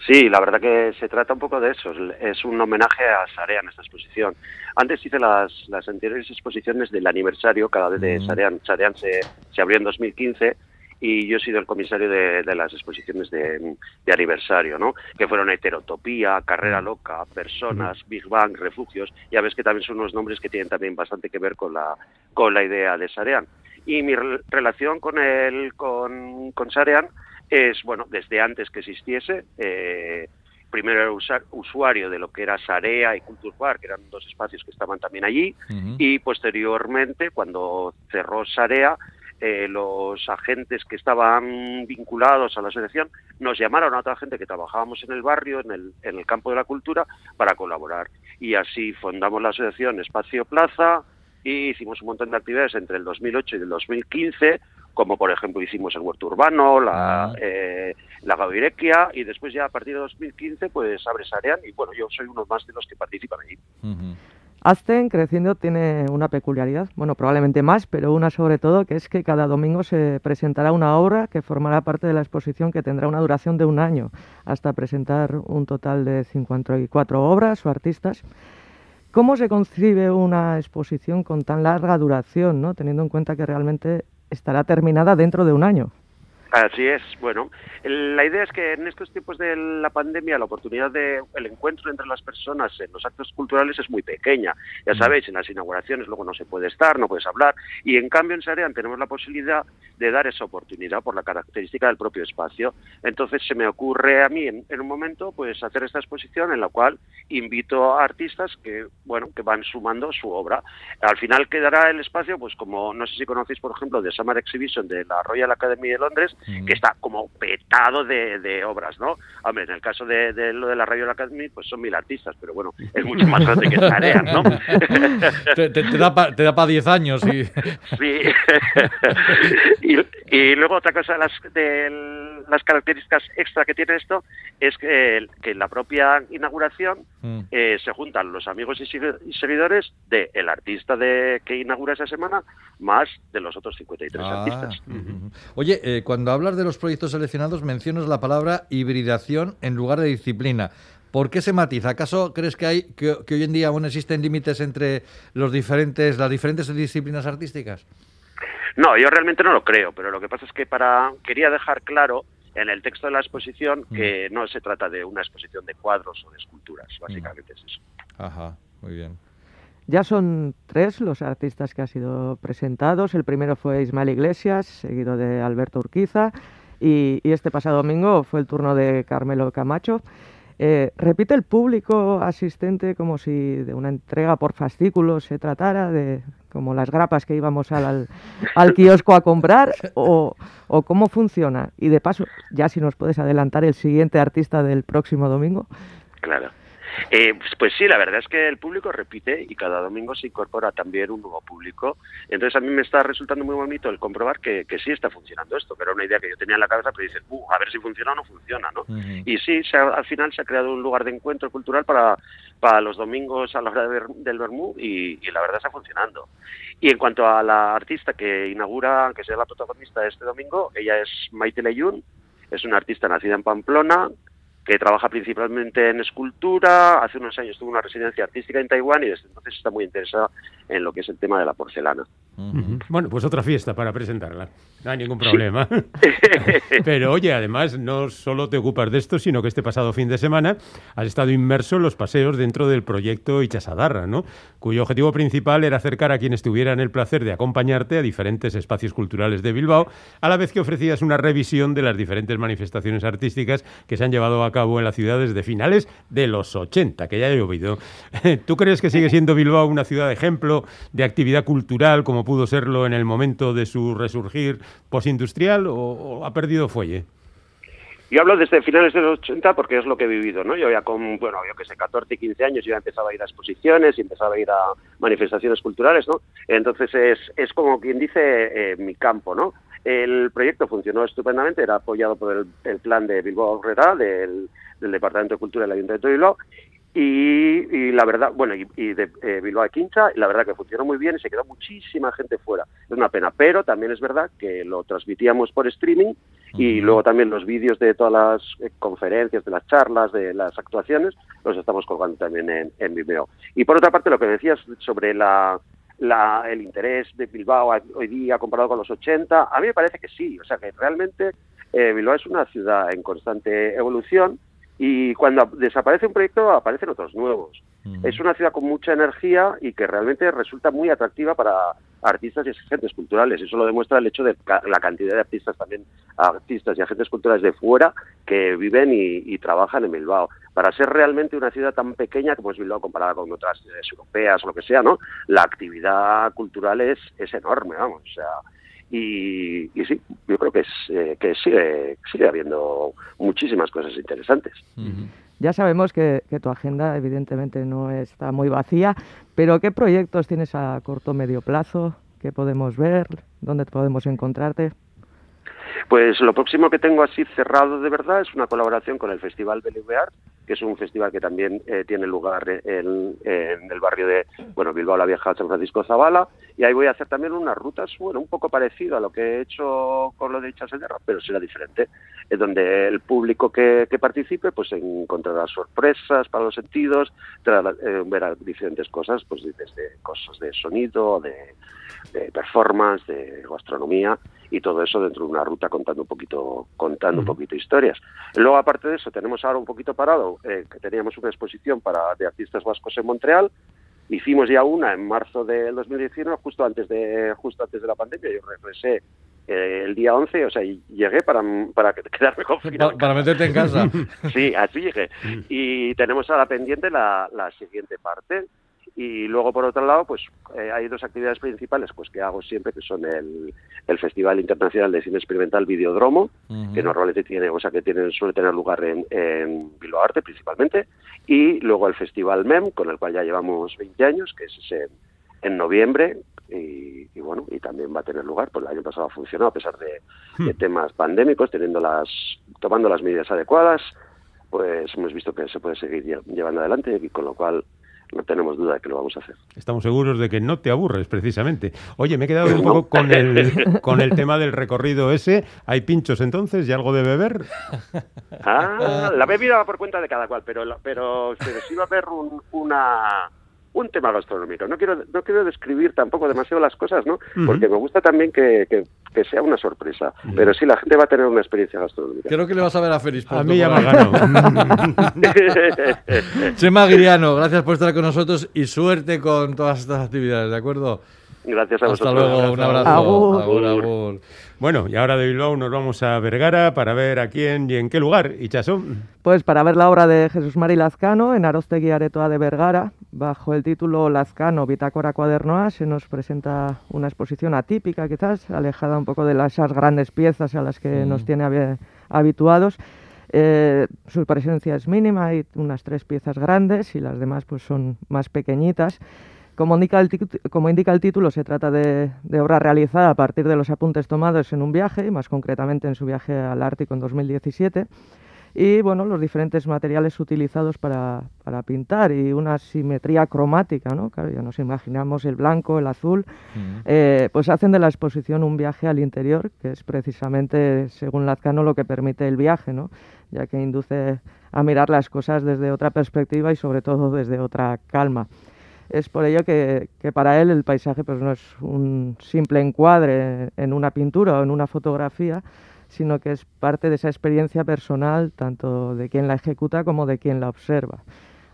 S9: Sí, la verdad que se trata un poco de eso. Es un homenaje a Sarean esta exposición. Antes hice las, las anteriores exposiciones del aniversario, cada vez de Sarean. Sarean se, se abrió en 2015 y yo he sido el comisario de, de las exposiciones de, de, aniversario, ¿no? Que fueron Heterotopía, Carrera Loca, Personas, Big Bang, Refugios. Ya ves que también son unos nombres que tienen también bastante que ver con la, con la idea de Sarean. Y mi re relación con, el, con, con Sarean es, bueno, desde antes que existiese, eh, primero era usuario de lo que era Sarea y Culture Park, que eran dos espacios que estaban también allí, uh -huh. y posteriormente, cuando cerró Sarea, eh, los agentes que estaban vinculados a la asociación nos llamaron a otra gente que trabajábamos en el barrio, en el, en el campo de la cultura, para colaborar. Y así fundamos la asociación Espacio Plaza, y hicimos un montón de actividades entre el 2008 y el 2015, como por ejemplo hicimos el huerto urbano, la, ah. eh, la gavirequia, y después ya a partir de 2015 pues abre Sarean, y bueno, yo soy uno más de los que participan allí.
S8: Uh -huh. Azten creciendo tiene una peculiaridad, bueno, probablemente más, pero una sobre todo, que es que cada domingo se presentará una obra que formará parte de la exposición que tendrá una duración de un año, hasta presentar un total de 54 obras o artistas. ¿Cómo se concibe una exposición con tan larga duración, ¿no? teniendo en cuenta que realmente estará terminada dentro de un año?
S9: Así es, bueno, la idea es que en estos tiempos de la pandemia la oportunidad de el encuentro entre las personas en los actos culturales es muy pequeña. Ya sabéis, en las inauguraciones luego no se puede estar, no puedes hablar, y en cambio en Sarean tenemos la posibilidad de dar esa oportunidad por la característica del propio espacio. Entonces se me ocurre a mí en, en un momento pues hacer esta exposición en la cual invito a artistas que, bueno, que van sumando su obra. Al final quedará el espacio, pues como no sé si conocéis, por ejemplo, de Summer Exhibition de la Royal Academy de Londres, mm. que está como petado de, de, obras, ¿no? Hombre, en el caso de, de, lo de la Royal Academy, pues son mil artistas, pero bueno, es mucho más grande que Tarea, ¿no?
S3: te, te, te, da para pa 10 años. Y...
S9: sí. y, y, luego otra cosa de las, de las características extra que tiene esto es que, que en la propia inauguración mm. eh, se juntan los amigos y seguidores del el artista de que inaugura esa semana más de los otros 53 ah, artistas.
S3: Uh -huh. Oye, eh, cuando hablas de los proyectos seleccionados mencionas la palabra hibridación en lugar de disciplina. ¿Por qué se matiza? ¿Acaso crees que hay que, que hoy en día aún existen límites entre los diferentes las diferentes disciplinas artísticas?
S9: No, yo realmente no lo creo, pero lo que pasa es que para quería dejar claro en el texto de la exposición que mm. no se trata de una exposición de cuadros o de esculturas, básicamente mm. es eso.
S3: Ajá, muy bien.
S8: Ya son tres los artistas que han sido presentados. El primero fue Ismael Iglesias, seguido de Alberto Urquiza, y, y este pasado domingo fue el turno de Carmelo Camacho. Eh, repite el público asistente como si de una entrega por fascículos se tratara, de como las grapas que íbamos al, al, al kiosco a comprar, o, o, cómo funciona. Y de paso, ya si nos puedes adelantar el siguiente artista del próximo domingo.
S9: Claro. Eh, pues, pues, sí, la verdad es que el público repite y cada domingo se incorpora también un nuevo público. Entonces a mí me está resultando muy bonito el comprobar que, que sí está funcionando esto, que era una idea que yo tenía en la cabeza, pero dices, uh, a ver si funciona o no funciona, ¿no? Uh -huh. Y sí, se ha, al final se ha creado un lugar de encuentro cultural para, para los domingos a la hora de ver, del Bermú y, y, la verdad está funcionando. Y en cuanto a la artista que inaugura, que será la protagonista de este domingo, ella es Maite Leyun, es una artista nacida en Pamplona, que trabaja principalmente en escultura, hace unos años tuvo una residencia artística en Taiwán y desde entonces está muy interesada en lo que es el tema de la porcelana.
S2: Uh -huh. Bueno, pues otra fiesta para presentarla, no hay ningún problema. Sí. Pero oye, además no solo te ocupas de esto, sino que este pasado fin de semana has estado inmerso en los paseos dentro del proyecto Ichasadarra, ¿no? cuyo objetivo principal era acercar a quienes tuvieran el placer de acompañarte a diferentes espacios culturales de Bilbao, a la vez que ofrecías una revisión de las diferentes manifestaciones artísticas que se han llevado a cabo en la ciudad desde finales de los 80, que ya he oído. ¿Tú crees que sigue siendo Bilbao una ciudad ejemplo de actividad cultural como pudo serlo en el momento de su resurgir postindustrial o, o ha perdido fuelle?
S9: Yo hablo desde finales de los 80 porque es lo que he vivido, ¿no? Yo ya con, bueno, yo que sé, 14, 15 años yo ya empezaba a ir a exposiciones y empezaba a ir a manifestaciones culturales, ¿no? Entonces es, es como quien dice eh, mi campo, ¿no? El proyecto funcionó estupendamente, era apoyado por el, el plan de Bilbao Herrera, del, del Departamento de Cultura del Ayuntamiento de Bilbao, y, y la verdad, bueno, y, y de eh, Bilbao de Quincha, y la verdad que funcionó muy bien y se quedó muchísima gente fuera. Es una pena, pero también es verdad que lo transmitíamos por streaming y luego también los vídeos de todas las eh, conferencias, de las charlas, de las actuaciones, los estamos colgando también en, en Vimeo. Y por otra parte, lo que decías sobre la, la, el interés de Bilbao hoy día comparado con los 80, a mí me parece que sí, o sea que realmente eh, Bilbao es una ciudad en constante evolución y cuando desaparece un proyecto aparecen otros nuevos. Es una ciudad con mucha energía y que realmente resulta muy atractiva para artistas y agentes culturales. Eso lo demuestra el hecho de la cantidad de artistas también, artistas y agentes culturales de fuera que viven y, y trabajan en Bilbao. Para ser realmente una ciudad tan pequeña como es Bilbao comparada con otras ciudades europeas o lo que sea, ¿no? La actividad cultural es, es enorme, vamos. O sea, y, y sí, yo creo que, es, eh, que sigue, sigue habiendo muchísimas cosas interesantes.
S8: Ya sabemos que, que tu agenda evidentemente no está muy vacía, pero ¿qué proyectos tienes a corto o medio plazo? ¿Qué podemos ver? ¿Dónde podemos encontrarte?
S9: Pues lo próximo que tengo así cerrado de verdad es una colaboración con el Festival Bellevue Art, que es un festival que también eh, tiene lugar en, en el barrio de bueno Bilbao la Vieja, San Francisco Zabala, y ahí voy a hacer también unas rutas, bueno, un poco parecido a lo que he hecho con lo de Chaselderra, pero será diferente, donde el público que, que participe pues encontrará sorpresas para los sentidos, tra- eh, verá diferentes cosas, pues desde cosas de sonido, de, de performance, de gastronomía y todo eso dentro de una ruta contando un poquito contando un poquito historias. Luego aparte de eso tenemos ahora un poquito parado eh, que teníamos una exposición para de artistas vascos en Montreal. Hicimos ya una en marzo del 2019 justo antes de justo antes de la pandemia. Yo regresé el día 11, o sea, llegué para, para quedarme confinado.
S3: Pa- para meterte en casa.
S9: Sí, así llegué. Y tenemos ahora pendiente la, la siguiente parte. Y luego, por otro lado, pues eh, hay dos actividades principales pues que hago siempre, que son el, el Festival Internacional de Cine Experimental Videodromo, que normalmente tiene, o sea, que tiene, suele tener lugar en, en Bilbao Arte principalmente, y luego el Festival MEM, con el cual ya llevamos 20 años, que es ese en noviembre, y, y bueno, y también va a tener lugar, pues el año pasado ha funcionado a pesar de, de temas pandémicos, teniendo las, tomando las medidas adecuadas, pues hemos visto que se puede seguir lle- llevando adelante y con lo cual no tenemos duda de que lo vamos a hacer.
S2: Estamos seguros de que no te aburres, precisamente. Oye, me he quedado un poco con el, con el tema del recorrido ese. ¿Hay pinchos entonces y algo de beber?
S9: Ah, la bebida va por cuenta de cada cual, pero pero, pero sí va a haber un, una un tema gastronómico. No quiero no quiero describir tampoco demasiado las cosas, ¿no? Porque me gusta también que, que, que sea una sorpresa. Pero sí, la gente va a tener una experiencia gastronómica.
S3: Creo que le vas a ver a Félix.
S2: A mí ya me ganó.
S3: Chema Guiriano, gracias por estar con nosotros y suerte con todas estas actividades, ¿de acuerdo?
S9: Gracias a
S3: Hasta
S9: vosotros.
S3: luego, un abrazo.
S8: Agur.
S3: Agur, agur.
S2: Bueno, y ahora de Bilbao nos vamos a Vergara para ver a quién y en qué lugar. Y Chasón.
S8: Pues para ver la obra de Jesús Mari Lazcano en Arostegui Aretoa de Vergara, bajo el título Lazcano, Bitácora Cuadernoa, se nos presenta una exposición atípica quizás, alejada un poco de las- esas grandes piezas a las que nos tiene habi- habituados. Eh, su presencia es mínima, hay unas tres piezas grandes y las demás pues son más pequeñitas. Como indica el, como indica el título, se trata de, de obra realizada a partir de los apuntes tomados en un viaje, y más concretamente en su viaje al Ártico en 2017 y bueno, los diferentes materiales utilizados para, para pintar y una simetría cromática, ¿no? Claro, ya nos imaginamos el blanco, el azul, eh, pues hacen de la exposición un viaje al interior, que es precisamente, según Lazcano, lo que permite el viaje, ¿no? ya que induce a mirar las cosas desde otra perspectiva y sobre todo desde otra calma. Es por ello que, que para él el paisaje pues, no es un simple encuadre en una pintura o en una fotografía, sino que es parte de esa experiencia personal, tanto de quien la ejecuta como de quien la observa.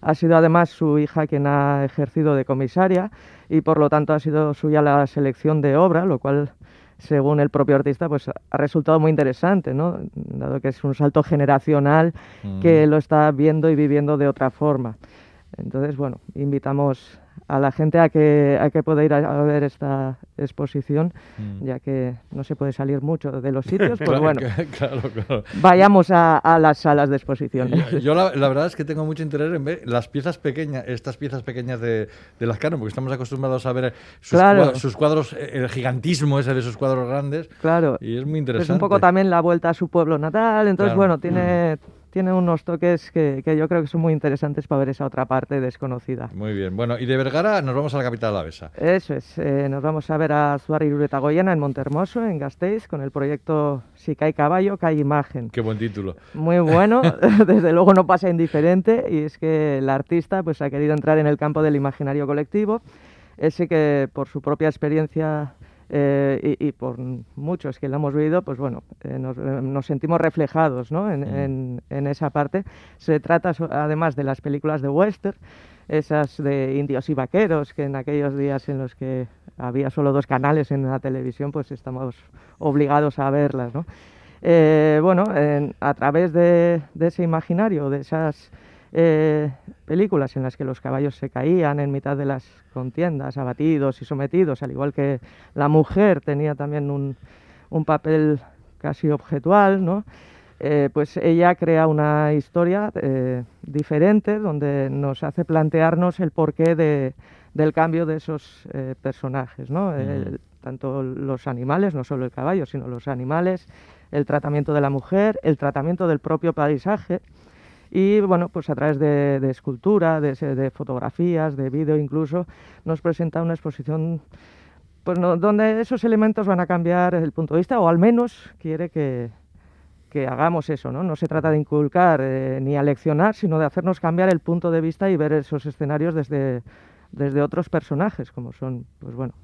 S8: Ha sido además su hija quien ha ejercido de comisaria y por lo tanto ha sido suya la selección de obra, lo cual, según el propio artista, pues ha resultado muy interesante, ¿no? dado que es un salto generacional que lo está viendo y viviendo de otra forma. Entonces, bueno, invitamos a la gente a que, a que pueda ir a, a ver esta exposición,
S3: Mm.
S8: ya que no se puede salir mucho de los sitios, pues
S3: Claro,
S8: bueno,
S3: claro, claro.
S8: vayamos a, a las salas de exposición.
S3: Yo, yo la, la verdad es que tengo mucho interés en ver las piezas pequeñas, estas piezas pequeñas de, de Lascano, porque estamos acostumbrados a ver sus, sus cuadros, eh, el gigantismo ese de esos cuadros grandes.
S8: Claro.
S3: Y es muy
S8: Es
S3: interesante.
S8: un poco también la vuelta a su pueblo natal, entonces bueno, tiene, tiene unos toques que, que yo creo que son muy interesantes para ver esa otra parte desconocida.
S3: Muy bien. Bueno, y de Vergara nos vamos a la capital alavesa.
S8: Eso es, eh, nos vamos a ver a y Goyena en Montermoso, en Gasteiz, con el proyecto Si cae caballo, cae imagen.
S3: Qué buen título.
S8: Muy bueno, desde luego no pasa indiferente y es que el artista pues ha querido entrar en el campo del imaginario colectivo, ese que por su propia experiencia eh, y, y por muchos que lo hemos vivido, pues bueno, eh, nos, eh, nos sentimos reflejados ¿no? en, en- en esa parte. Se trata además de las películas de western, esas de indios y vaqueros, que en aquellos días en los que había solo dos canales en la televisión, pues estamos obligados a verlas, ¿no? Eh, bueno, en- a través de, de ese imaginario, de esas eh, películas en las que los caballos se caían en mitad de las contiendas, abatidos y sometidos, al igual que la mujer tenía también un, un papel casi objetual, ¿no? Eh, pues ella crea una historia eh, diferente donde nos hace plantearnos el porqué de, del cambio de esos eh, personajes, ¿no? El- tanto los animales, no solo el caballo, sino los animales, el tratamiento de la mujer, el tratamiento del propio paisaje y bueno, pues a través de, de escultura, de, fotografías, de vídeo incluso, nos presenta una exposición pues no- donde esos elementos van a cambiar el punto de vista o al menos quiere que, hagamos eso, ¿no? No se trata de inculcar eh, ni aleccionar, sino de hacernos cambiar el punto de vista y ver esos escenarios desde, desde otros personajes, como son, pues bueno,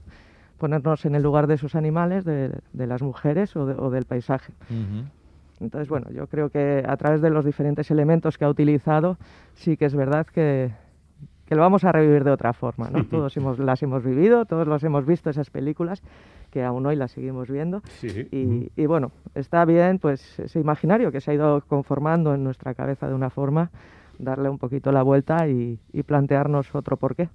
S8: ponernos en el lugar de esos animales, de, las mujeres o del paisaje. Entonces, bueno, yo creo que a través de los diferentes elementos que ha utilizado, sí que es verdad que, que lo vamos a revivir de otra forma, ¿no? Todos hemos, las hemos vivido, todos los hemos visto esas películas, que aún hoy las seguimos viendo.
S2: Sí.
S8: Y, y bueno, está bien, pues ese imaginario que se ha ido conformando en nuestra cabeza de una forma, darle un poquito la vuelta y, y plantearnos otro porqué.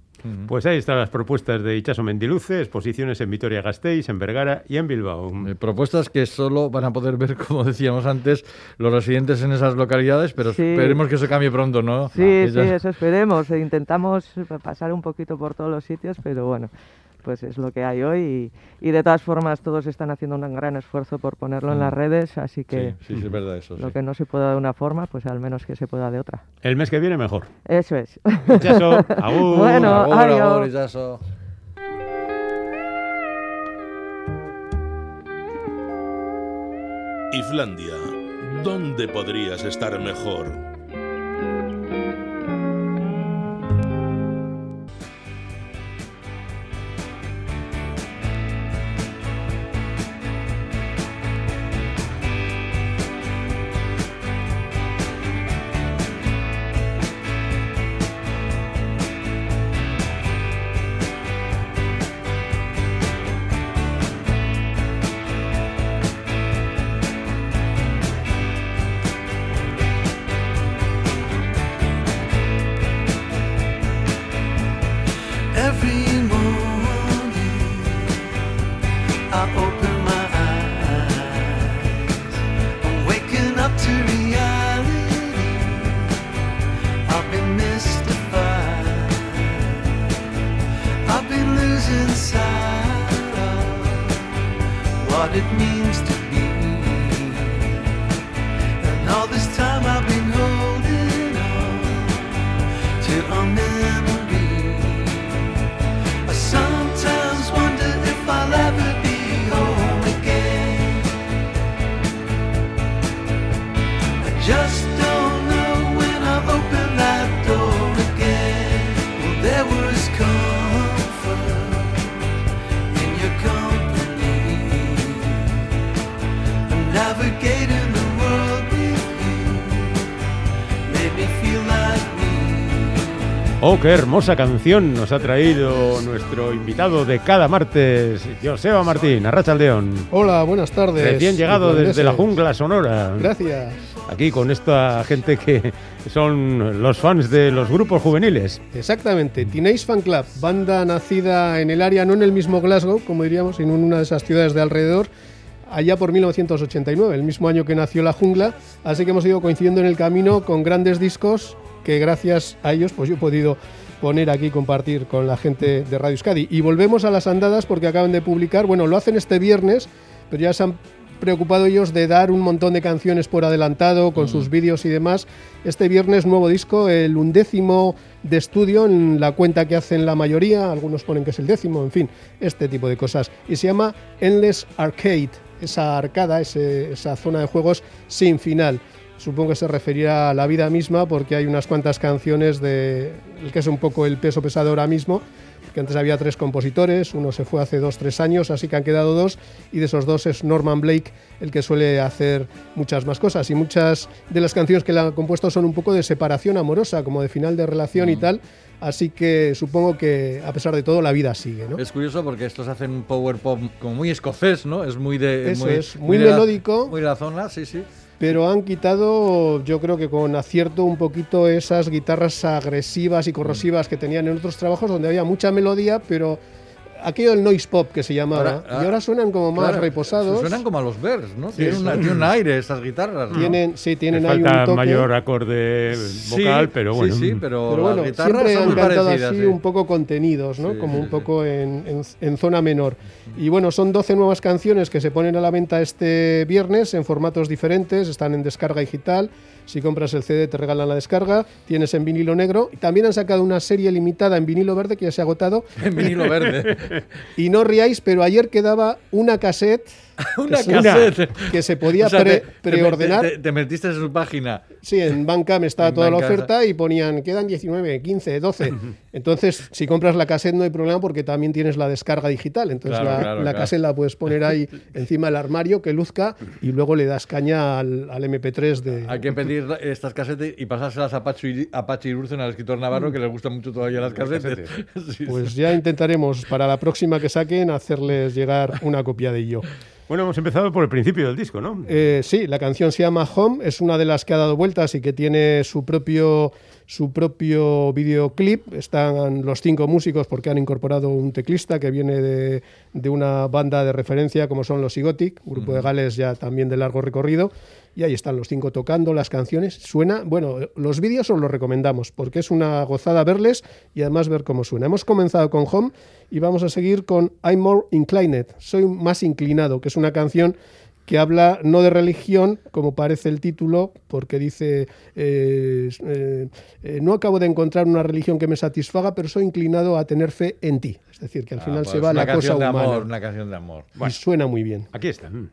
S2: Pues ahí están las propuestas de Ichaso Mendiluce, exposiciones en Vitoria-Gasteiz, en Vergara y en Bilbao.
S3: Eh, propuestas que solo van a poder ver, como decíamos antes, los residentes en esas localidades, pero
S8: Sí.
S3: esperemos que eso cambie pronto, ¿no?
S8: Sí,
S3: Que
S8: sí,
S3: ya-
S8: eso esperemos. E intentamos pasar un poquito por todos los sitios, pero bueno, pues es lo que hay hoy. Y, y de todas formas, todos están haciendo un gran esfuerzo por ponerlo en las redes, así que
S3: Sí, sí, sí, es verdad eso.
S8: lo
S3: sí.
S8: que no se pueda de una forma, pues al menos que se pueda de otra.
S2: El mes que viene mejor.
S8: Eso es.
S2: Ichaso, agur.
S8: Bueno,
S3: Agur,
S8: adiós.
S3: agur.
S7: Islandia, ¿dónde podrías estar mejor?
S2: Oh, qué hermosa canción nos ha traído nuestro invitado de cada martes, Joseba Martín, Arrachaldeón.
S10: Hola, buenas tardes.
S2: Recién llegado desde la jungla sonora.
S10: Gracias.
S2: Aquí con esta gente que son los fans de los grupos juveniles.
S10: Exactamente. Teenage Fan Club, banda nacida en el área, no en el mismo Glasgow, como diríamos, sino en una de esas ciudades de alrededor, allá por 1989, el mismo año que nació la jungla. Así que hemos ido coincidiendo en el camino con grandes discos que gracias a ellos pues yo he podido poner aquí compartir con la gente de Radio Euskadi. Y volvemos a las andadas porque acaban de publicar, bueno, lo hacen este viernes, pero ya se han preocupado ellos de dar un montón de canciones por adelantado con sus vídeos y demás. Este viernes nuevo disco, el undécimo de estudio en la cuenta que hacen la mayoría, algunos ponen que es el décimo, en fin, este tipo de cosas. Y se llama Endless Arcade, esa arcada, ese- esa zona de juegos sin final. Supongo que se referirá a la vida misma porque hay unas cuantas canciones de el que es un poco el peso pesado ahora mismo, que antes había tres compositores, uno se fue hace dos, tres años, así que han quedado dos, y de esos dos es Norman Blake el que suele hacer muchas más cosas. Y muchas de las canciones que le han compuesto son un poco de separación amorosa, como de final de relación y tal. Así que supongo que a pesar de todo la vida sigue, ¿no?
S3: Es curioso porque estos hacen un power pop como muy escocés, ¿no? Es muy de.
S10: Eso
S3: muy,
S10: es, muy
S3: de la-
S10: melódico.
S3: muy de la zona, sí, sí.
S10: Pero han quitado, yo creo que con acierto, un poquito esas guitarras agresivas y corrosivas que tenían en otros trabajos donde había mucha melodía, pero aquello del noise pop que se llamaba.
S3: Ahora-
S10: y ahora suenan como más
S3: Claro,
S10: reposados.
S3: Suenan como a los Bears, ¿no?
S10: Sí,
S3: tienen, una-
S10: sí.
S3: tienen un aire esas guitarras. ¿no?
S10: Tienen, sí, tienen ahí un
S2: falta
S10: toque.
S2: mayor acorde vocal,
S3: Sí,
S2: pero
S3: sí,
S2: bueno.
S3: sí, pero,
S10: Pero bueno,
S3: las
S10: siempre
S3: son
S10: han cantado así
S3: sí.
S10: un poco contenidos, ¿no?
S3: Sí,
S10: Como
S3: sí,
S10: un
S3: sí.
S10: poco en, en- en zona menor. Y bueno, son 12 nuevas canciones que se ponen a la venta este viernes en formatos diferentes, están en descarga digital. Si compras el CD te regalan la descarga, tienes en vinilo negro. También han sacado una serie limitada en vinilo verde que ya se ha agotado.
S3: En vinilo verde.
S10: Y no riáis, pero ayer quedaba una cassette
S3: Una cassette.
S10: que se podía
S3: O sea,
S10: pre-
S3: te- te-
S10: preordenar.
S3: Te, te metiste en su página.
S10: Sí, en Bandcamp estaba
S3: En
S10: toda la oferta y ponían, quedan 19, 15, 12. Entonces, si compras la cassette no hay problema porque también tienes la descarga digital. Entonces,
S3: Claro,
S10: la,
S3: claro,
S10: la
S3: claro.
S10: cassette la puedes poner ahí encima del armario que luzca y luego le das caña al, al MP3 de...
S3: Hay que pedir estas casetes y pasárselas a Pacho, Iri- a Pachi Iruzen, al escritor navarro, que le gustan mucho todavía las casetes. Sí,
S10: Pues ya intentaremos para la próxima que saquen hacerles llegar una copia de ello.
S2: Bueno, hemos empezado por el principio del disco, ¿no?
S10: Eh, sí, la canción se llama Home, es una de las que ha dado vueltas y que tiene su propio, su propio videoclip. Están los cinco músicos porque han incorporado un teclista que viene de, de una banda de referencia como son los Sigotic, grupo de Gales ya también de largo recorrido. Y ahí están los cinco tocando las canciones. Suena, bueno, los vídeos os los recomendamos porque es una gozada verles y además ver cómo suena. Hemos comenzado con Home y vamos a seguir con I'm More Inclined, Soy más inclinado, que es una canción que habla no de religión, como parece el título, porque dice, eh, eh, eh, no acabo de encontrar una religión que me satisfaga, pero soy inclinado a tener fe en ti. Es decir, que al
S3: Ah,
S10: final
S3: pues
S10: se va la cosa
S3: canción de
S10: humana.
S3: amor, una canción de amor.
S10: Y suena muy bien.
S2: Aquí está. mm.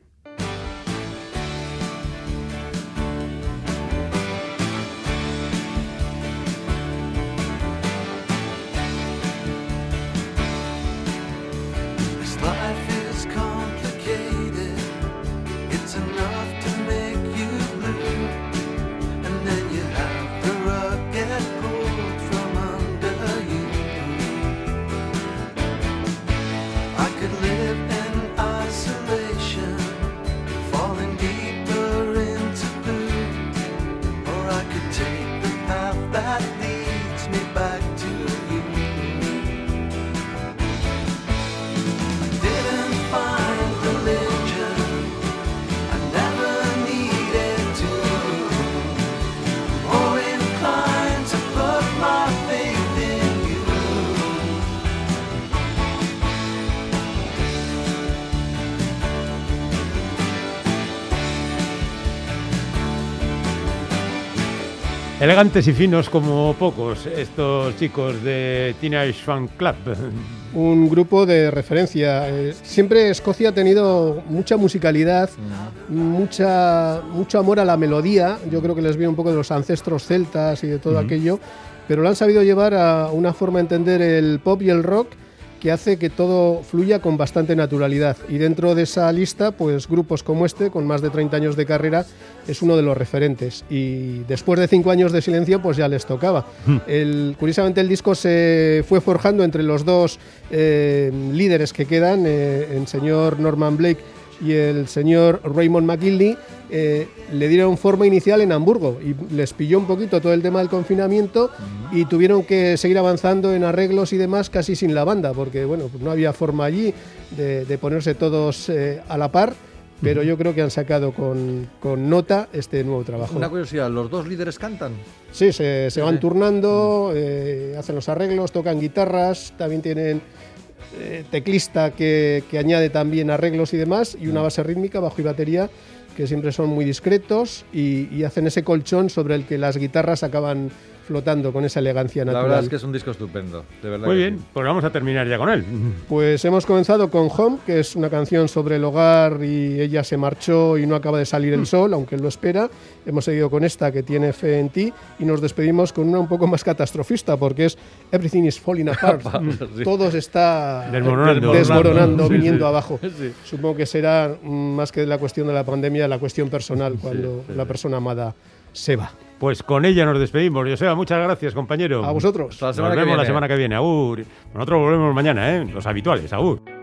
S2: Elegantes y finos como pocos, estos chicos de Teenage Fan Club.
S10: Un grupo de referencia. Eh, siempre Escocia ha tenido mucha musicalidad, mucha, mucho amor a la melodía. Yo creo que les viene un poco de los ancestros celtas y de todo aquello, pero lo han sabido llevar a una forma de entender el pop y el rock que hace que todo fluya con bastante naturalidad. Y dentro de esa lista, pues grupos como este, con más de 30 años de carrera, es uno de los referentes. Y después de cinco años de silencio, pues ya les tocaba. El, curiosamente, el disco se fue forjando entre los dos eh, líderes que quedan, eh, el señor Norman Blake y el señor Raymond McGillney eh, le dieron forma inicial en Hamburgo y les pilló un poquito todo el tema del confinamiento y tuvieron que seguir avanzando en arreglos y demás casi sin la banda porque bueno pues no había forma allí de, de ponerse todos eh, a la par pero yo creo que han sacado con, con nota este nuevo trabajo.
S3: Una curiosidad, ¿los dos líderes cantan?
S10: Sí, se, se van turnando, eh, hacen los arreglos, tocan guitarras, también tienen eh, teclista que, que añade también arreglos y demás, y una base rítmica, bajo y batería, que siempre son muy discretos y, y hacen ese colchón sobre el que las guitarras acaban flotando con esa elegancia
S3: La
S10: natural.
S3: verdad es que es un disco estupendo, de verdad.
S2: Muy bien,
S3: sí.
S2: pues vamos a terminar ya con él.
S10: Pues hemos comenzado con Home, que es una canción sobre el hogar y ella se marchó y no acaba de salir el sol, aunque él lo espera. Hemos seguido con esta que tiene fe en ti y nos despedimos con una un poco más catastrofista porque es Everything is falling apart.
S3: sí.
S10: Todo se está
S2: Desmoronando.
S10: desmoronando,
S2: Sí, sí.
S10: viniendo abajo.
S3: Sí.
S10: Supongo que será mm, más que la cuestión de la pandemia, la cuestión personal cuando la persona amada se va.
S2: Pues con ella nos despedimos. Joseba, muchas gracias, compañero.
S10: A vosotros.
S3: Hasta la
S2: Nos
S3: que
S2: vemos la semana que viene. Agur. Nosotros volvemos mañana, ¿eh? Los habituales. Agur.